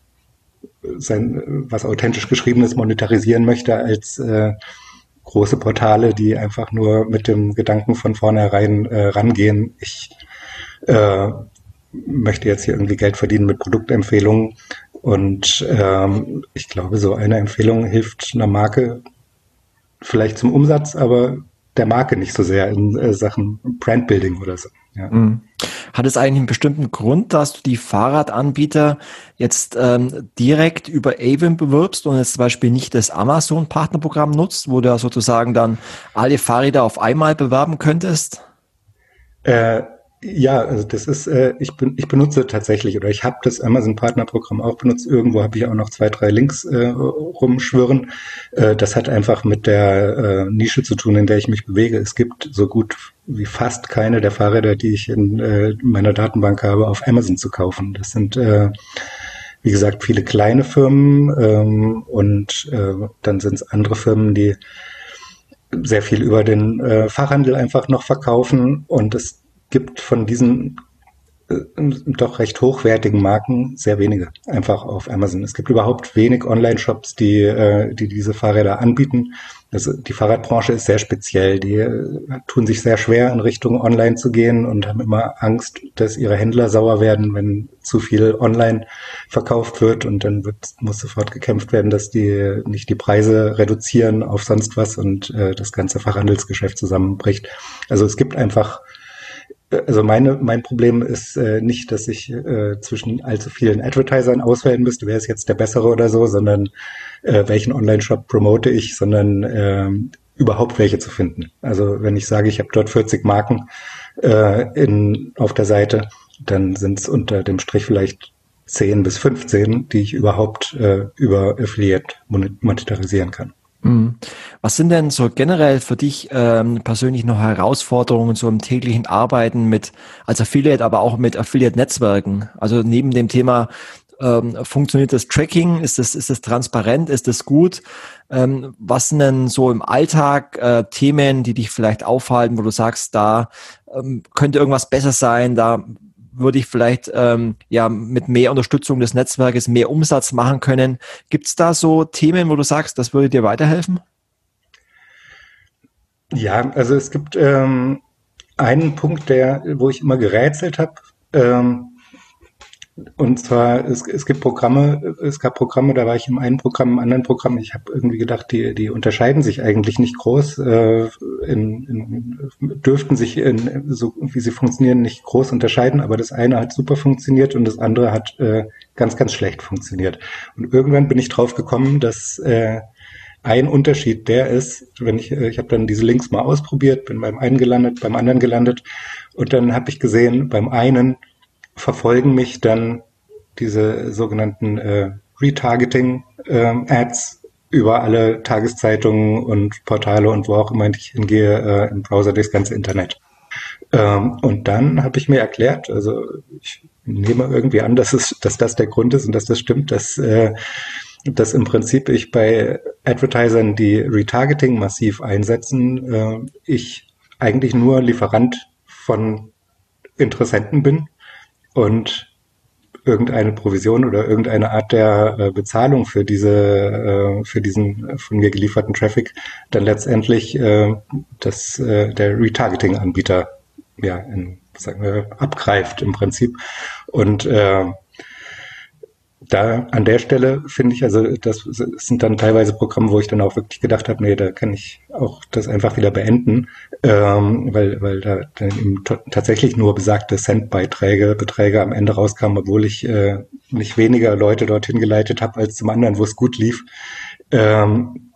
sein, was authentisch geschrieben ist, monetarisieren möchte, als äh, große Portale, die einfach nur mit dem Gedanken von vornherein äh, rangehen, ich äh, möchte jetzt hier irgendwie Geld verdienen mit Produktempfehlungen und ähm, ich glaube, so eine Empfehlung hilft einer Marke vielleicht zum Umsatz, aber der Marke nicht so sehr in äh, Sachen Brandbuilding oder so. Ja. Mhm. Hat es eigentlich einen bestimmten Grund, dass du die Fahrradanbieter jetzt ähm, direkt über Avon bewirbst und jetzt zum Beispiel nicht das Amazon-Partnerprogramm nutzt, wo du ja sozusagen dann alle Fahrräder auf einmal bewerben könntest? Äh, ja, also das ist, äh, ich, bin, ich benutze tatsächlich oder ich habe das Amazon Partnerprogramm auch benutzt. Irgendwo habe ich auch noch zwei, drei Links äh, rumschwirren. Äh, das hat einfach mit der äh, Nische zu tun, in der ich mich bewege. Es gibt so gut wie fast keine der Fahrräder, die ich in äh, meiner Datenbank habe, auf Amazon zu kaufen. Das sind äh, wie gesagt viele kleine Firmen ähm, und äh, dann sind es andere Firmen, die sehr viel über den äh, Fachhandel einfach noch verkaufen und es gibt von diesen äh, doch recht hochwertigen Marken sehr wenige einfach auf Amazon. Es gibt überhaupt wenig Online-Shops, die, äh, die diese Fahrräder anbieten. Also die Fahrradbranche ist sehr speziell. Die äh, tun sich sehr schwer, in Richtung Online zu gehen und haben immer Angst, dass ihre Händler sauer werden, wenn zu viel online verkauft wird. Und dann wird, muss sofort gekämpft werden, dass die nicht die Preise reduzieren auf sonst was und äh, das ganze Fachhandelsgeschäft zusammenbricht. Also es gibt einfach also meine, mein Problem ist äh, nicht, dass ich äh, zwischen allzu vielen Advertisern auswählen müsste, wer ist jetzt der bessere oder so, sondern äh, welchen Online-Shop promote ich, sondern äh, überhaupt welche zu finden. Also wenn ich sage, ich habe dort 40 Marken äh, in, auf der Seite, dann sind es unter dem Strich vielleicht 10 bis 15, die ich überhaupt äh, über Affiliate monetarisieren kann. Mhm. Was sind denn so generell für dich ähm, persönlich noch Herausforderungen so im täglichen Arbeiten mit als Affiliate, aber auch mit Affiliate-Netzwerken? Also neben dem Thema ähm, funktioniert das Tracking? Ist das, ist das transparent? Ist das gut? Ähm, was sind denn so im Alltag äh, Themen, die dich vielleicht aufhalten, wo du sagst, da ähm, könnte irgendwas besser sein, da würde ich vielleicht ähm, ja mit mehr Unterstützung des Netzwerkes mehr Umsatz machen können. Gibt es da so Themen, wo du sagst, das würde dir weiterhelfen? Ja, also es gibt ähm, einen Punkt, der, wo ich immer gerätselt habe. Ähm, und zwar, es, es gibt Programme, es gab Programme, da war ich im einen Programm, im anderen Programm. Ich habe irgendwie gedacht, die, die unterscheiden sich eigentlich nicht groß, äh, in, in, dürften sich, in, so wie sie funktionieren, nicht groß unterscheiden, aber das eine hat super funktioniert und das andere hat äh, ganz, ganz schlecht funktioniert. Und irgendwann bin ich drauf gekommen, dass äh, ein Unterschied der ist, wenn ich, äh, ich habe dann diese Links mal ausprobiert, bin beim einen gelandet, beim anderen gelandet und dann habe ich gesehen, beim einen verfolgen mich dann diese sogenannten äh, Retargeting-Ads äh, über alle Tageszeitungen und Portale und wo auch immer ich hingehe äh, im Browser durchs ganze Internet. Ähm, und dann habe ich mir erklärt, also ich nehme irgendwie an, dass, es, dass das der Grund ist und dass das stimmt, dass, äh, dass im Prinzip ich bei Advertisern, die Retargeting massiv einsetzen, äh, ich eigentlich nur Lieferant von Interessenten bin und irgendeine Provision oder irgendeine Art der äh, Bezahlung für diese äh, für diesen von mir gelieferten Traffic dann letztendlich äh, das äh, der Retargeting Anbieter ja in, sagen wir abgreift im Prinzip. Und äh, da an der Stelle finde ich, also das sind dann teilweise Programme, wo ich dann auch wirklich gedacht habe, nee, da kann ich auch das einfach wieder beenden, ähm, weil, weil da dann eben tatsächlich nur besagte Centbeiträge, Beträge am Ende rauskamen, obwohl ich äh, nicht weniger Leute dorthin geleitet habe als zum anderen, wo es gut lief. Ähm,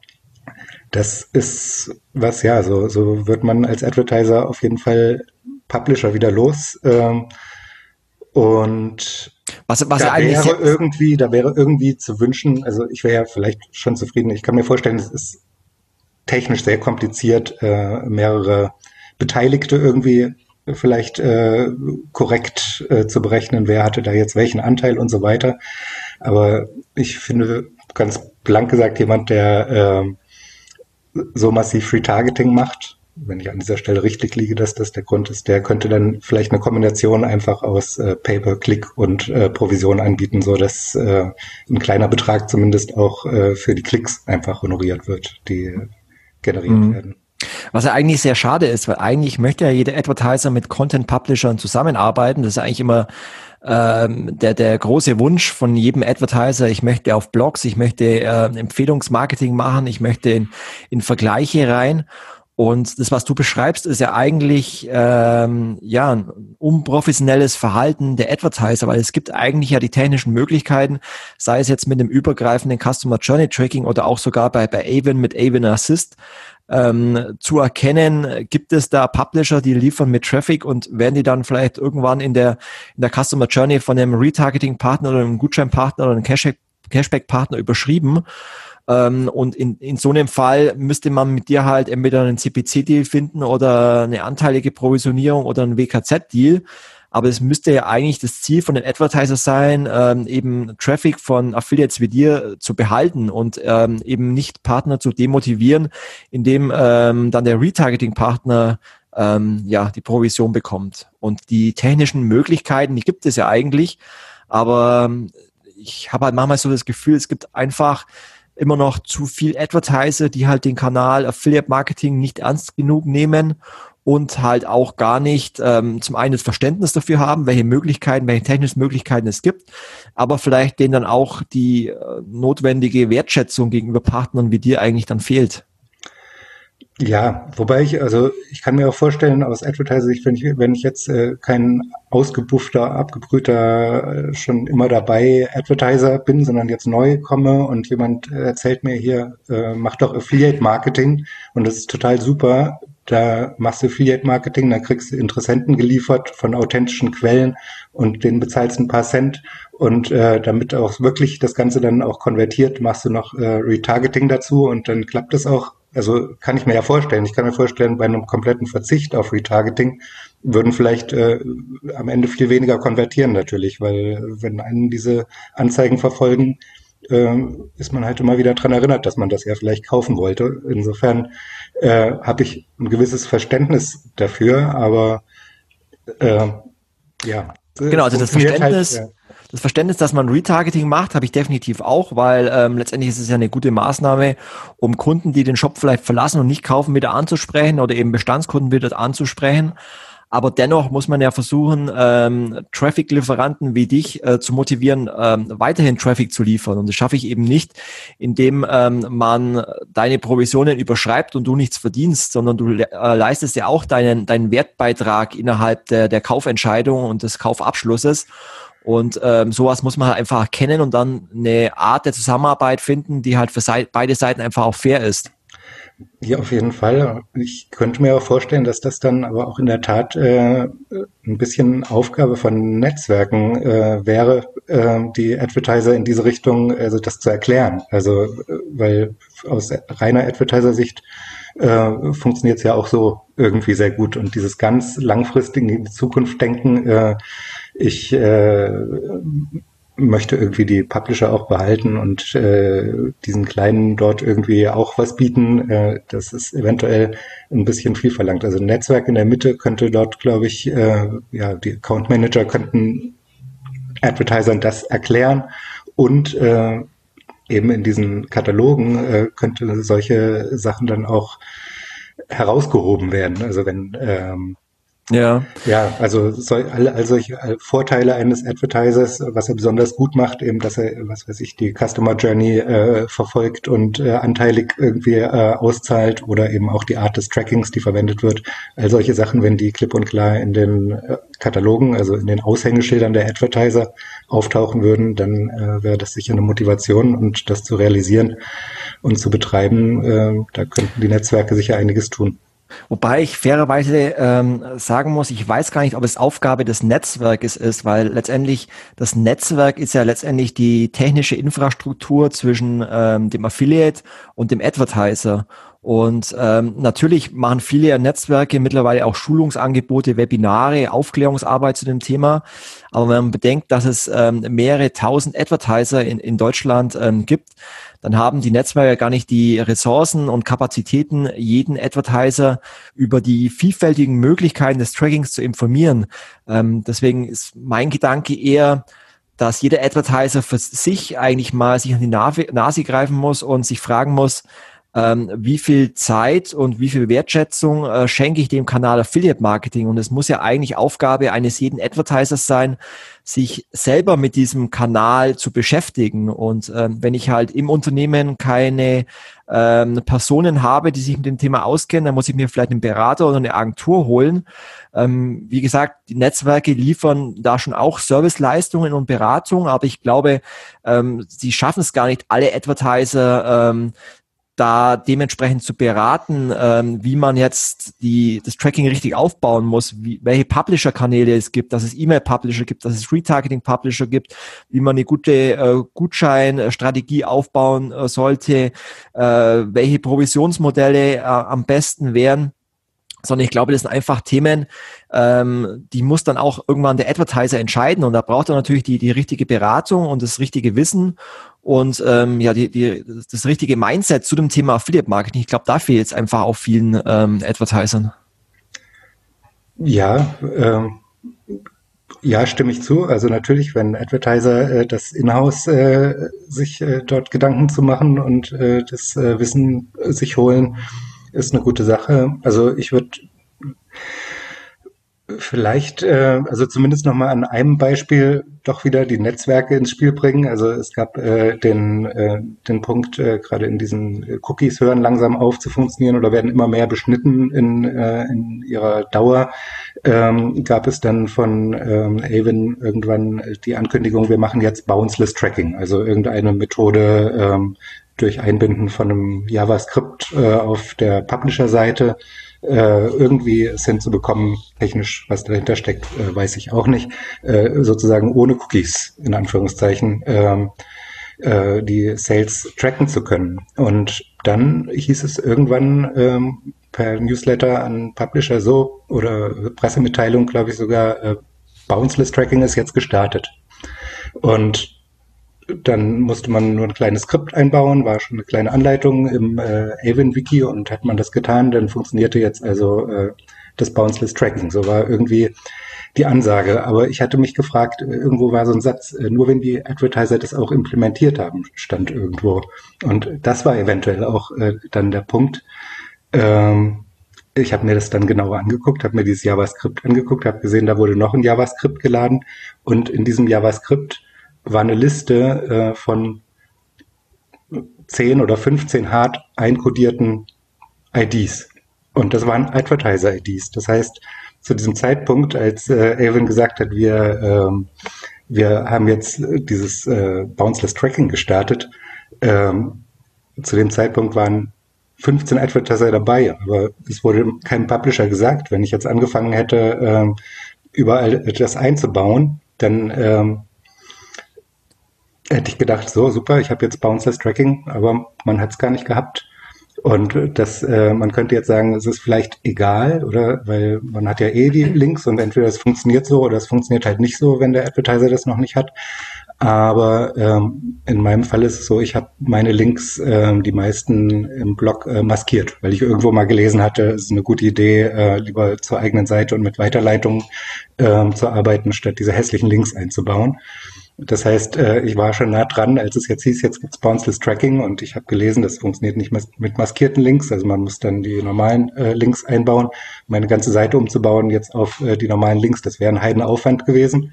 das ist was, ja, so, so wird man als Advertiser auf jeden Fall Publisher wieder los. Ähm, und was, was da eigentlich wäre irgendwie, da wäre irgendwie zu wünschen, also ich wäre ja vielleicht schon zufrieden. Ich kann mir vorstellen, es ist technisch sehr kompliziert, äh, mehrere Beteiligte irgendwie vielleicht äh, korrekt äh, zu berechnen, wer hatte da jetzt welchen Anteil und so weiter. Aber ich finde ganz blank gesagt, jemand, der äh, so massiv Retargeting macht, wenn ich an dieser Stelle richtig liege, dass das der Grund ist, der könnte dann vielleicht eine Kombination einfach aus äh, Pay-per-Click und äh, Provision anbieten, so dass äh, ein kleiner Betrag zumindest auch äh, für die Klicks einfach honoriert wird, die generiert mhm. werden. Was ja eigentlich sehr schade ist, weil eigentlich möchte ja jeder Advertiser mit Content-Publishern zusammenarbeiten. Das ist eigentlich immer ähm, der, der große Wunsch von jedem Advertiser. Ich möchte auf Blogs, ich möchte äh, Empfehlungsmarketing machen, ich möchte in, in Vergleiche rein. Und das, was du beschreibst, ist ja eigentlich ähm, ja ein unprofessionelles Verhalten der Advertiser, weil es gibt eigentlich ja die technischen Möglichkeiten, sei es jetzt mit dem übergreifenden Customer Journey Tracking oder auch sogar bei, bei Avon mit Avon Assist, ähm, zu erkennen, gibt es da Publisher, die liefern mit Traffic und werden die dann vielleicht irgendwann in der, in der Customer Journey von einem Retargeting-Partner oder einem Gutschein-Partner oder einem Cashback-Partner überschrieben ähm, und in, in so einem Fall müsste man mit dir halt entweder einen CPC-Deal finden oder eine anteilige Provisionierung oder einen WKZ-Deal. Aber es müsste ja eigentlich das Ziel von den Advertisers sein, ähm, eben Traffic von Affiliates wie dir zu behalten und ähm, eben nicht Partner zu demotivieren, indem ähm, dann der Retargeting-Partner ähm, ja die Provision bekommt. Und die technischen Möglichkeiten, die gibt es ja eigentlich, aber ähm, ich habe halt manchmal so das Gefühl, es gibt einfach immer noch zu viel Advertiser, die halt den Kanal Affiliate Marketing nicht ernst genug nehmen und halt auch gar nicht ähm, zum einen das Verständnis dafür haben, welche Möglichkeiten, welche technischen Möglichkeiten es gibt, aber vielleicht denen dann auch die äh, notwendige Wertschätzung gegenüber Partnern wie dir eigentlich dann fehlt. Ja, wobei ich, also ich kann mir auch vorstellen, aus Advertiser-Sicht, wenn ich, wenn ich jetzt äh, kein ausgebuffter, abgebrühter, äh, schon immer dabei Advertiser bin, sondern jetzt neu komme und jemand erzählt mir hier, äh, mach doch Affiliate-Marketing und das ist total super. Da machst du Affiliate-Marketing, dann kriegst du Interessenten geliefert von authentischen Quellen und den bezahlst ein paar Cent und äh, damit auch wirklich das Ganze dann auch konvertiert, machst du noch äh, Retargeting dazu und dann klappt es auch also kann ich mir ja vorstellen. Ich kann mir vorstellen, bei einem kompletten Verzicht auf Retargeting würden vielleicht äh, am Ende viel weniger konvertieren natürlich, weil wenn einen diese Anzeigen verfolgen, äh, ist man halt immer wieder dran erinnert, dass man das ja vielleicht kaufen wollte. Insofern äh, habe ich ein gewisses Verständnis dafür, aber äh, ja. Genau, also das halt, Verständnis, halt, ja. Das Verständnis, dass man Retargeting macht, habe ich definitiv auch, weil ähm, letztendlich ist es ja eine gute Maßnahme, um Kunden, die den Shop vielleicht verlassen und nicht kaufen, wieder anzusprechen oder eben Bestandskunden wieder anzusprechen. Aber dennoch muss man ja versuchen, ähm, Traffic-Lieferanten wie dich äh, zu motivieren, ähm, weiterhin Traffic zu liefern. Und das schaffe ich eben nicht, indem ähm, man deine Provisionen überschreibt und du nichts verdienst, sondern du äh, leistest ja auch deinen, deinen Wertbeitrag innerhalb der, der Kaufentscheidung und des Kaufabschlusses. Und ähm, sowas muss man halt einfach erkennen und dann eine Art der Zusammenarbeit finden, die halt für beide Seiten einfach auch fair ist. Ja, auf jeden Fall. Ich könnte mir auch vorstellen, dass das dann aber auch in der Tat äh, ein bisschen Aufgabe von Netzwerken äh, wäre, äh, die Advertiser in diese Richtung, also das zu erklären. Also, äh, weil aus reiner Advertiser-Sicht äh, funktioniert es ja auch so irgendwie sehr gut. Und dieses ganz langfristige in Zukunft denken, äh, ich äh, möchte irgendwie die Publisher auch behalten und äh, diesen kleinen dort irgendwie auch was bieten. Äh, das ist eventuell ein bisschen viel verlangt. Also ein Netzwerk in der Mitte könnte dort, glaube ich, äh, ja, die Account Manager könnten Advertisern das erklären und äh, eben in diesen Katalogen äh, könnte solche Sachen dann auch herausgehoben werden. Also wenn ähm, ja. Ja, also soll, all, all solche Vorteile eines Advertisers, was er besonders gut macht, eben, dass er, was weiß ich, die Customer Journey äh, verfolgt und äh, anteilig irgendwie äh, auszahlt oder eben auch die Art des Trackings, die verwendet wird. All solche Sachen, wenn die klipp und klar in den äh, Katalogen, also in den Aushängeschildern der Advertiser auftauchen würden, dann äh, wäre das sicher eine Motivation und das zu realisieren und zu betreiben, äh, da könnten die Netzwerke sicher einiges tun. Wobei ich fairerweise ähm, sagen muss, ich weiß gar nicht, ob es Aufgabe des Netzwerkes ist, weil letztendlich das Netzwerk ist ja letztendlich die technische Infrastruktur zwischen ähm, dem Affiliate und dem Advertiser. Und ähm, natürlich machen viele Netzwerke mittlerweile auch Schulungsangebote, Webinare, Aufklärungsarbeit zu dem Thema. Aber wenn man bedenkt, dass es ähm, mehrere tausend Advertiser in, in Deutschland ähm, gibt, dann haben die Netzwerke gar nicht die Ressourcen und Kapazitäten, jeden Advertiser über die vielfältigen Möglichkeiten des Trackings zu informieren. Ähm, deswegen ist mein Gedanke eher, dass jeder Advertiser für sich eigentlich mal sich an die Nase greifen muss und sich fragen muss, ähm, wie viel Zeit und wie viel Wertschätzung äh, schenke ich dem Kanal Affiliate Marketing. Und es muss ja eigentlich Aufgabe eines jeden Advertisers sein, sich selber mit diesem Kanal zu beschäftigen. Und ähm, wenn ich halt im Unternehmen keine ähm, Personen habe, die sich mit dem Thema auskennen, dann muss ich mir vielleicht einen Berater oder eine Agentur holen. Ähm, wie gesagt, die Netzwerke liefern da schon auch Serviceleistungen und Beratung, aber ich glaube, ähm, sie schaffen es gar nicht, alle Advertiser ähm, da dementsprechend zu beraten, ähm, wie man jetzt die, das Tracking richtig aufbauen muss, wie, welche Publisher-Kanäle es gibt, dass es E-Mail-Publisher gibt, dass es Retargeting-Publisher gibt, wie man eine gute äh, Gutscheinstrategie aufbauen äh, sollte, äh, welche Provisionsmodelle äh, am besten wären. Sondern ich glaube, das sind einfach Themen, ähm, die muss dann auch irgendwann der Advertiser entscheiden. Und da braucht er natürlich die, die richtige Beratung und das richtige Wissen und ähm, ja, die, die, das richtige Mindset zu dem Thema Affiliate Marketing. Ich glaube, da fehlt es einfach auch vielen ähm, Advertisern. Ja, ähm, ja, stimme ich zu. Also natürlich, wenn Advertiser äh, das Inhouse äh, sich äh, dort Gedanken zu machen und äh, das äh, Wissen sich holen, ist eine gute Sache. Also ich würde vielleicht, äh, also zumindest nochmal an einem Beispiel doch wieder die Netzwerke ins Spiel bringen. Also es gab äh, den, äh, den Punkt, äh, gerade in diesen Cookies hören langsam auf zu funktionieren oder werden immer mehr beschnitten in, äh, in ihrer Dauer. Ähm, gab es dann von ähm, Avon irgendwann die Ankündigung, wir machen jetzt Bounceless Tracking, also irgendeine Methode ähm, durch Einbinden von einem JavaScript äh, auf der Publisher-Seite äh, irgendwie es hinzubekommen, technisch, was dahinter steckt, äh, weiß ich auch nicht, äh, sozusagen ohne Cookies, in Anführungszeichen, ähm, äh, die Sales tracken zu können. Und dann hieß es irgendwann ähm, per Newsletter an Publisher so oder Pressemitteilung, glaube ich sogar, äh, Bounceless Tracking ist jetzt gestartet. Und dann musste man nur ein kleines Skript einbauen, war schon eine kleine Anleitung im äh, Avon-Wiki und hat man das getan, dann funktionierte jetzt also äh, das Bounceless Tracking. So war irgendwie die Ansage. Aber ich hatte mich gefragt, äh, irgendwo war so ein Satz, äh, nur wenn die Advertiser das auch implementiert haben, stand irgendwo. Und das war eventuell auch äh, dann der Punkt. Ähm, ich habe mir das dann genauer angeguckt, habe mir dieses JavaScript angeguckt, habe gesehen, da wurde noch ein JavaScript geladen und in diesem JavaScript war eine Liste äh, von 10 oder 15 hart einkodierten IDs. Und das waren Advertiser-IDs. Das heißt, zu diesem Zeitpunkt, als äh, gesagt hat, wir, ähm, wir haben jetzt dieses äh, Bounceless Tracking gestartet, ähm, zu dem Zeitpunkt waren 15 Advertiser dabei, aber es wurde keinem Publisher gesagt. Wenn ich jetzt angefangen hätte, ähm, überall das einzubauen, dann ähm, hätte ich gedacht, so super, ich habe jetzt Bounceless Tracking, aber man hat es gar nicht gehabt. Und das, äh, man könnte jetzt sagen, es ist vielleicht egal, oder? Weil man hat ja eh die Links und entweder es funktioniert so oder es funktioniert halt nicht so, wenn der Advertiser das noch nicht hat. Aber ähm, in meinem Fall ist es so, ich habe meine Links, ähm, die meisten im Blog äh, maskiert, weil ich irgendwo mal gelesen hatte, es ist eine gute Idee, äh, lieber zur eigenen Seite und mit Weiterleitungen ähm, zu arbeiten, statt diese hässlichen Links einzubauen. Das heißt, äh, ich war schon nah dran, als es jetzt hieß, jetzt gibt's Bounceless Tracking und ich habe gelesen, das funktioniert nicht mit maskierten Links, also man muss dann die normalen äh, Links einbauen. Meine ganze Seite umzubauen jetzt auf äh, die normalen Links, das wäre ein Heidenaufwand gewesen.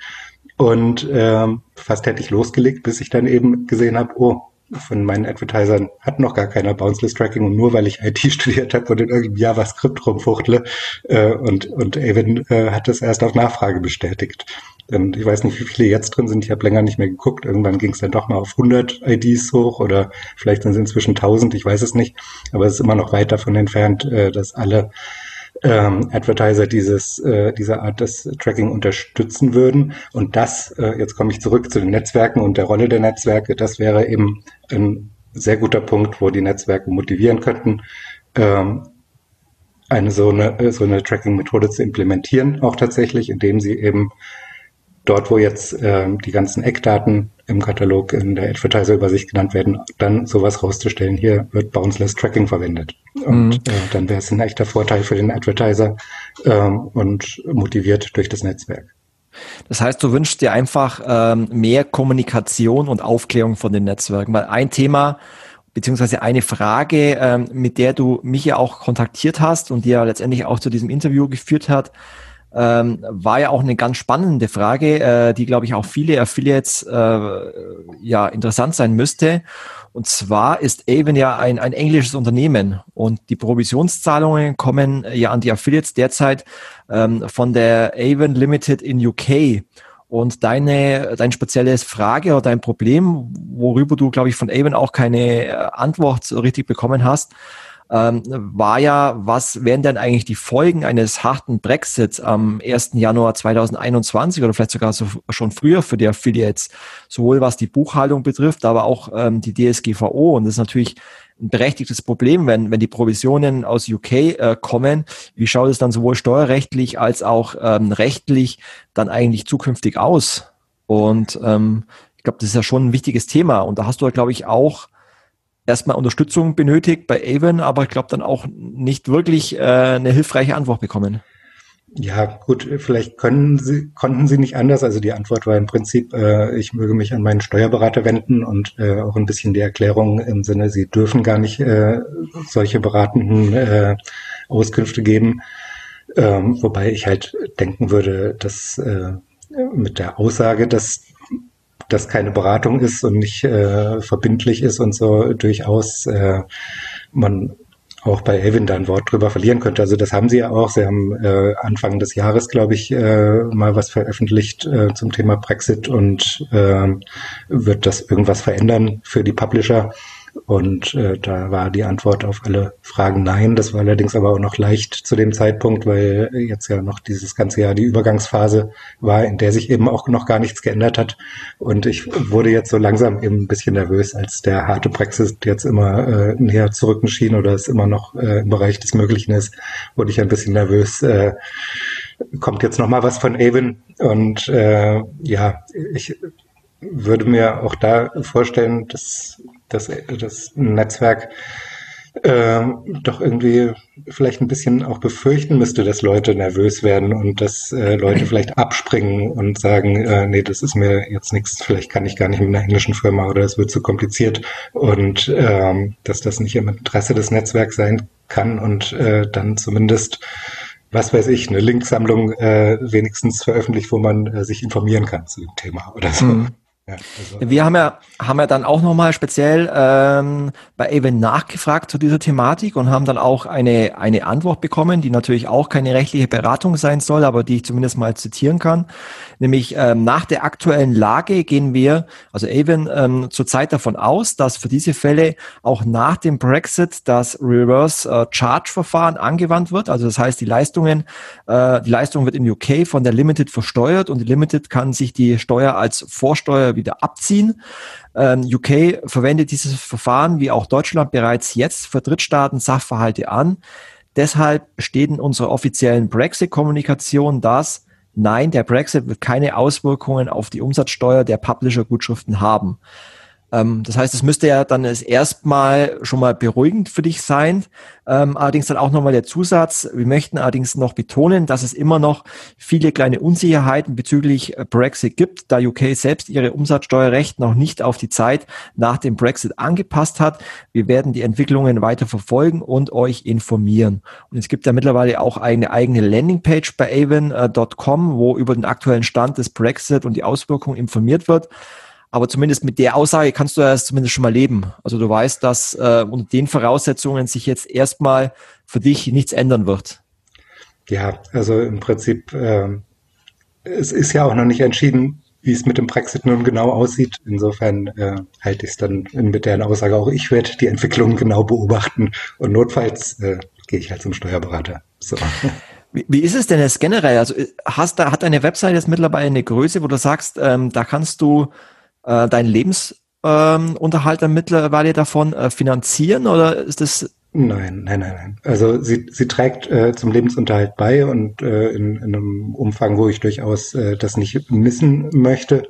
Und ähm, fast hätte ich losgelegt, bis ich dann eben gesehen habe, oh, von meinen Advertisern hat noch gar keiner Bounceless Tracking und nur weil ich IT studiert habe und in irgendeinem JavaScript rumfuchtle äh, und, und Avon äh, hat das erst auf Nachfrage bestätigt. Und ich weiß nicht, wie viele jetzt drin sind. Ich habe länger nicht mehr geguckt. Irgendwann ging es dann doch mal auf 100 IDs hoch oder vielleicht sind es inzwischen 1000. Ich weiß es nicht. Aber es ist immer noch weit davon entfernt, äh, dass alle ähm, Advertiser dieses, äh, diese Art des Tracking unterstützen würden. Und das, äh, jetzt komme ich zurück zu den Netzwerken und der Rolle der Netzwerke, das wäre eben ein sehr guter Punkt, wo die Netzwerke motivieren könnten, ähm, eine so eine, so eine Tracking-Methode zu implementieren, auch tatsächlich, indem sie eben dort, wo jetzt ähm, die ganzen Eckdaten im Katalog in der Advertiser-Übersicht genannt werden, dann sowas rauszustellen. Hier wird Bounceless Tracking verwendet. Und mhm. äh, dann wäre es ein echter Vorteil für den Advertiser ähm, und motiviert durch das Netzwerk. Das heißt, du wünschst dir einfach ähm, mehr Kommunikation und Aufklärung von den Netzwerken. Weil ein Thema, beziehungsweise eine Frage, ähm, mit der du mich ja auch kontaktiert hast und die ja letztendlich auch zu diesem Interview geführt hat, ähm, war ja auch eine ganz spannende Frage, äh, die, glaube ich, auch viele Affiliates äh, ja interessant sein müsste. Und zwar ist Avon ja ein, ein englisches Unternehmen und die Provisionszahlungen kommen ja an die Affiliates derzeit ähm, von der Avon Limited in UK. Und deine, dein spezielles Frage oder dein Problem, worüber du, glaube ich, von Avon auch keine äh, Antwort richtig bekommen hast, ähm, war ja, was wären denn eigentlich die Folgen eines harten Brexits am 1. Januar 2021 oder vielleicht sogar so, schon früher für die Affiliates, sowohl was die Buchhaltung betrifft, aber auch ähm, die DSGVO. Und das ist natürlich ein berechtigtes Problem, wenn, wenn die Provisionen aus UK äh, kommen. Wie schaut es dann sowohl steuerrechtlich als auch ähm, rechtlich dann eigentlich zukünftig aus? Und ähm, ich glaube, das ist ja schon ein wichtiges Thema. Und da hast du, glaube ich, auch erstmal Unterstützung benötigt bei Avon, aber ich glaube dann auch nicht wirklich äh, eine hilfreiche Antwort bekommen. Ja, gut, vielleicht können Sie, konnten Sie nicht anders. Also die Antwort war im Prinzip, äh, ich möge mich an meinen Steuerberater wenden und äh, auch ein bisschen die Erklärung im Sinne, Sie dürfen gar nicht äh, solche beratenden äh, Auskünfte geben. Ähm, wobei ich halt denken würde, dass äh, mit der Aussage, dass das keine Beratung ist und nicht äh, verbindlich ist und so durchaus äh, man auch bei Elvin da ein Wort drüber verlieren könnte. Also das haben sie ja auch. Sie haben äh, Anfang des Jahres, glaube ich, äh, mal was veröffentlicht äh, zum Thema Brexit und äh, wird das irgendwas verändern für die Publisher. Und äh, da war die Antwort auf alle Fragen nein. Das war allerdings aber auch noch leicht zu dem Zeitpunkt, weil jetzt ja noch dieses ganze Jahr die Übergangsphase war, in der sich eben auch noch gar nichts geändert hat. Und ich wurde jetzt so langsam eben ein bisschen nervös, als der harte Brexit jetzt immer äh, näher zurücken schien oder es immer noch äh, im Bereich des Möglichen ist, wurde ich ein bisschen nervös. Äh, kommt jetzt noch mal was von Avon und äh, ja, ich würde mir auch da vorstellen, dass das, das Netzwerk äh, doch irgendwie vielleicht ein bisschen auch befürchten müsste, dass Leute nervös werden und dass äh, Leute vielleicht abspringen und sagen, äh, nee, das ist mir jetzt nichts, vielleicht kann ich gar nicht mit einer englischen Firma oder es wird zu kompliziert und ähm, dass das nicht im Interesse des Netzwerks sein kann und äh, dann zumindest, was weiß ich, eine Linksammlung äh, wenigstens veröffentlicht, wo man äh, sich informieren kann zu dem Thema oder so. Mhm. Ja, also wir haben ja, haben ja dann auch nochmal speziell ähm, bei Avon nachgefragt zu dieser Thematik und haben dann auch eine, eine Antwort bekommen, die natürlich auch keine rechtliche Beratung sein soll, aber die ich zumindest mal zitieren kann. Nämlich ähm, nach der aktuellen Lage gehen wir, also Avon, ähm, zurzeit davon aus, dass für diese Fälle auch nach dem Brexit das Reverse äh, Charge Verfahren angewandt wird. Also das heißt, die Leistungen, äh, die Leistung wird in UK von der Limited versteuert und die Limited kann sich die Steuer als Vorsteuer wieder abziehen. Ähm, UK verwendet dieses Verfahren wie auch Deutschland bereits jetzt für Drittstaaten Sachverhalte an. Deshalb steht in unserer offiziellen Brexit-Kommunikation, dass nein, der Brexit wird keine Auswirkungen auf die Umsatzsteuer der Publisher-Gutschriften haben. Ähm, das heißt, es müsste ja dann erstmal schon mal beruhigend für dich sein. Ähm, allerdings dann auch nochmal der Zusatz. Wir möchten allerdings noch betonen, dass es immer noch viele kleine Unsicherheiten bezüglich äh, Brexit gibt, da UK selbst ihre Umsatzsteuerrecht noch nicht auf die Zeit nach dem Brexit angepasst hat. Wir werden die Entwicklungen weiter verfolgen und euch informieren. Und es gibt ja mittlerweile auch eine eigene Landingpage bei avon.com, wo über den aktuellen Stand des Brexit und die Auswirkungen informiert wird. Aber zumindest mit der Aussage kannst du ja zumindest schon mal leben. Also du weißt, dass äh, unter den Voraussetzungen sich jetzt erstmal für dich nichts ändern wird. Ja, also im Prinzip, äh, es ist ja auch noch nicht entschieden, wie es mit dem Brexit nun genau aussieht. Insofern äh, halte ich es dann mit der Aussage auch, ich werde die Entwicklung genau beobachten und notfalls äh, gehe ich halt zum Steuerberater. So. Wie, wie ist es denn jetzt generell? Also hast da, hat deine Website jetzt mittlerweile eine Größe, wo du sagst, ähm, da kannst du äh, deinen Lebensunterhalt ähm, mittlerweile davon äh, finanzieren oder ist das Nein, nein, nein, nein. Also sie, sie trägt äh, zum Lebensunterhalt bei und äh, in, in einem Umfang, wo ich durchaus äh, das nicht missen möchte.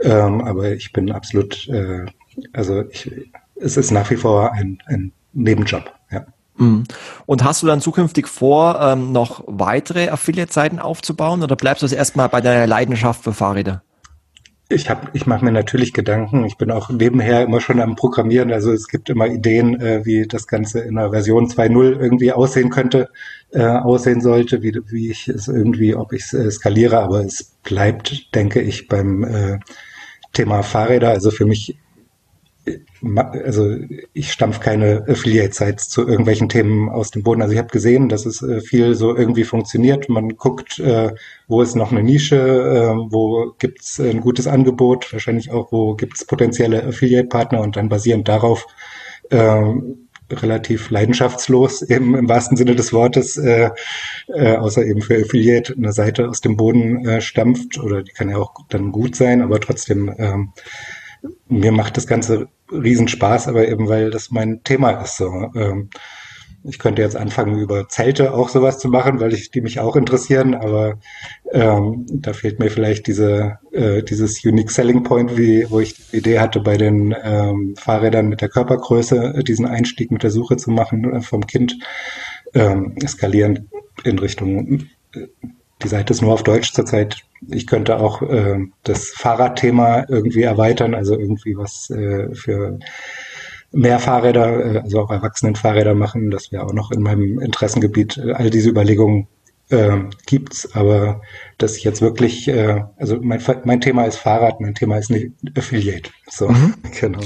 Ähm, aber ich bin absolut, äh, also ich, es ist nach wie vor ein, ein Nebenjob, ja. Mhm. Und hast du dann zukünftig vor, ähm, noch weitere Affiliate-Seiten aufzubauen oder bleibst du erstmal bei deiner Leidenschaft für Fahrräder? Ich hab, ich mache mir natürlich Gedanken. Ich bin auch nebenher immer schon am Programmieren. Also es gibt immer Ideen, äh, wie das Ganze in einer Version 2.0 irgendwie aussehen könnte, äh, aussehen sollte, wie, wie ich es irgendwie, ob ich es äh, skaliere. Aber es bleibt, denke ich, beim äh, Thema Fahrräder. Also für mich also ich stampf keine Affiliate-Sites zu irgendwelchen Themen aus dem Boden. Also ich habe gesehen, dass es äh, viel so irgendwie funktioniert. Man guckt, äh, wo ist noch eine Nische, äh, wo gibt's ein gutes Angebot, wahrscheinlich auch, wo gibt's potenzielle Affiliate-Partner und dann basierend darauf relativ leidenschaftslos eben im wahrsten Sinne des Wortes, außer eben für Affiliate eine Seite aus dem Boden stampft oder die kann ja auch dann gut sein, aber trotzdem äh, mir macht das Ganze Riesenspaß, aber eben weil das mein Thema ist. So. Ähm, ich könnte jetzt anfangen, über Zelte auch sowas zu machen, weil ich die mich auch interessieren, aber ähm, da fehlt mir vielleicht diese, äh, dieses Unique Selling Point, wie, wo ich die Idee hatte, bei den ähm, Fahrrädern mit der Körpergröße äh, diesen Einstieg mit der Suche zu machen äh, vom Kind, ähm, skalieren in Richtung äh, die Seite ist nur auf Deutsch zurzeit. Ich könnte auch äh, das Fahrradthema irgendwie erweitern, also irgendwie was äh, für mehr Fahrräder, äh, also auch Erwachsenenfahrräder machen. Das wäre auch noch in meinem Interessengebiet. All diese Überlegungen äh, gibt's, aber dass ich jetzt wirklich, äh, also mein, mein Thema ist Fahrrad, mein Thema ist nicht Affiliate. So, mhm. genau.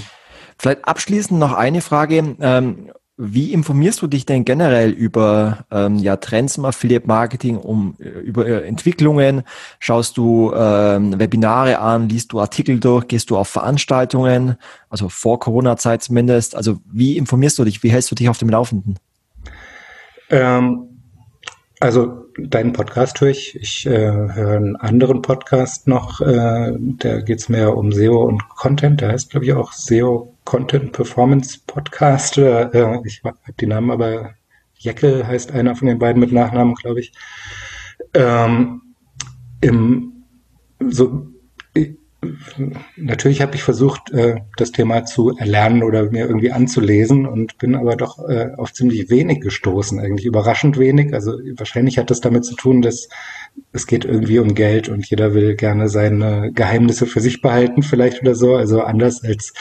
Vielleicht abschließend noch eine Frage. Ähm, wie informierst du dich denn generell über ähm, ja, Trends im Affiliate Marketing, um äh, über äh, Entwicklungen? Schaust du ähm, Webinare an, liest du Artikel durch, gehst du auf Veranstaltungen, also vor Corona-Zeit zumindest? Also wie informierst du dich? Wie hältst du dich auf dem Laufenden? Ähm, also deinen Podcast höre ich. Ich äh, höre einen anderen Podcast noch, äh, da geht es mehr um SEO und Content. Der heißt, glaube ich, auch SEO Content Performance Podcast. Äh, ich habe die Namen, aber Jeckel heißt einer von den beiden mit Nachnamen, glaube ich. Ähm, im, so natürlich habe ich versucht, äh, das Thema zu erlernen oder mir irgendwie anzulesen und bin aber doch äh, auf ziemlich wenig gestoßen, eigentlich überraschend wenig. Also wahrscheinlich hat das damit zu tun, dass es geht irgendwie um Geld und jeder will gerne seine Geheimnisse für sich behalten, vielleicht oder so. Also anders als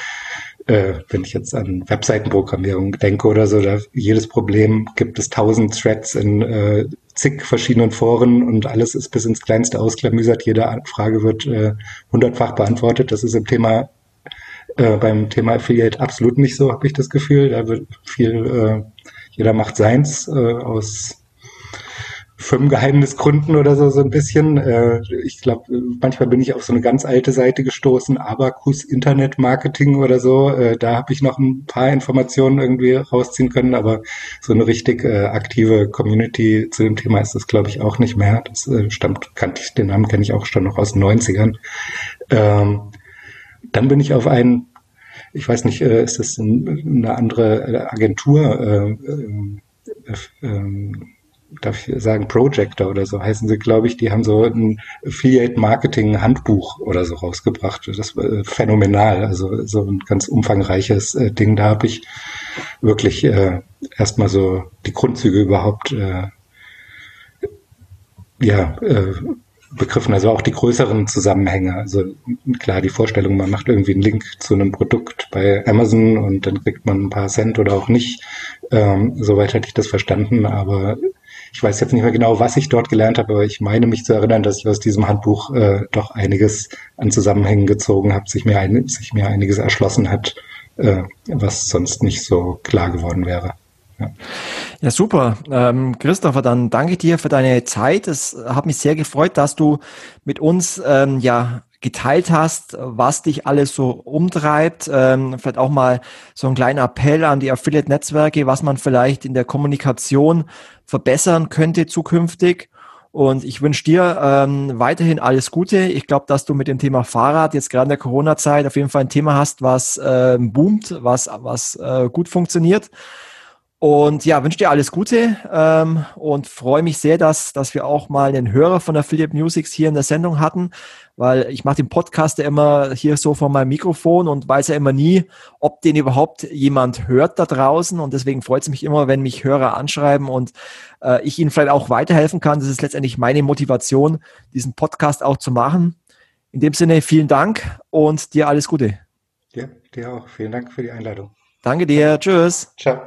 äh, wenn ich jetzt an Webseitenprogrammierung denke oder so, da jedes Problem gibt es tausend Threads in äh, zig verschiedenen Foren und alles ist bis ins Kleinste ausklamüsert. Jede Frage wird äh, hundertfach beantwortet. Das ist im Thema äh, beim Thema Affiliate absolut nicht so, habe ich das Gefühl. Da wird viel, äh, jeder macht seins äh, aus Firmengeheimnisgründen oder so, so ein bisschen. Äh, ich glaube, manchmal bin ich auf so eine ganz alte Seite gestoßen, Abacus Internet Marketing oder so. Äh, da habe ich noch ein paar Informationen irgendwie rausziehen können, aber so eine richtig äh, aktive Community zu dem Thema ist das, glaube ich, auch nicht mehr. Das äh, stammt, kannte ich, den Namen kenne ich auch schon noch aus den 90ern. Ähm, dann bin ich auf einen, ich weiß nicht, äh, ist das eine andere Agentur, äh, äh, äh, darf ich sagen, Projector oder so heißen sie, glaube ich, die haben so ein Affiliate Marketing Handbuch oder so rausgebracht. Das war äh, phänomenal, also so ein ganz umfangreiches äh, Ding. Da habe ich wirklich äh, erstmal so die Grundzüge überhaupt äh, ja, äh, begriffen, also auch die größeren Zusammenhänge. Also klar, die Vorstellung, man macht irgendwie einen Link zu einem Produkt bei Amazon und dann kriegt man ein paar Cent oder auch nicht. Ähm, soweit hatte ich das verstanden, aber ich weiß jetzt nicht mehr genau, was ich dort gelernt habe, aber ich meine mich zu erinnern, dass ich aus diesem Handbuch äh, doch einiges an Zusammenhängen gezogen habe, sich mir, ein, sich mir einiges erschlossen hat, äh, was sonst nicht so klar geworden wäre. Ja. ja, super. Ähm, Christopher, dann danke dir für deine Zeit. Es hat mich sehr gefreut, dass du mit uns ähm, ja geteilt hast, was dich alles so umtreibt. Ähm, vielleicht auch mal so ein kleiner Appell an die Affiliate-Netzwerke, was man vielleicht in der Kommunikation verbessern könnte zukünftig. Und ich wünsche dir ähm, weiterhin alles Gute. Ich glaube, dass du mit dem Thema Fahrrad jetzt gerade in der Corona-Zeit auf jeden Fall ein Thema hast, was äh, boomt, was, was äh, gut funktioniert. Und ja, wünsche dir alles Gute ähm, und freue mich sehr, dass, dass wir auch mal einen Hörer von Affiliate Musics hier in der Sendung hatten, weil ich mache den Podcast ja immer hier so vor meinem Mikrofon und weiß ja immer nie, ob den überhaupt jemand hört da draußen. Und deswegen freut es mich immer, wenn mich Hörer anschreiben und äh, ich ihnen vielleicht auch weiterhelfen kann. Das ist letztendlich meine Motivation, diesen Podcast auch zu machen. In dem Sinne, vielen Dank und dir alles Gute. Ja, dir auch. Vielen Dank für die Einladung. Danke dir. Tschüss. Ciao.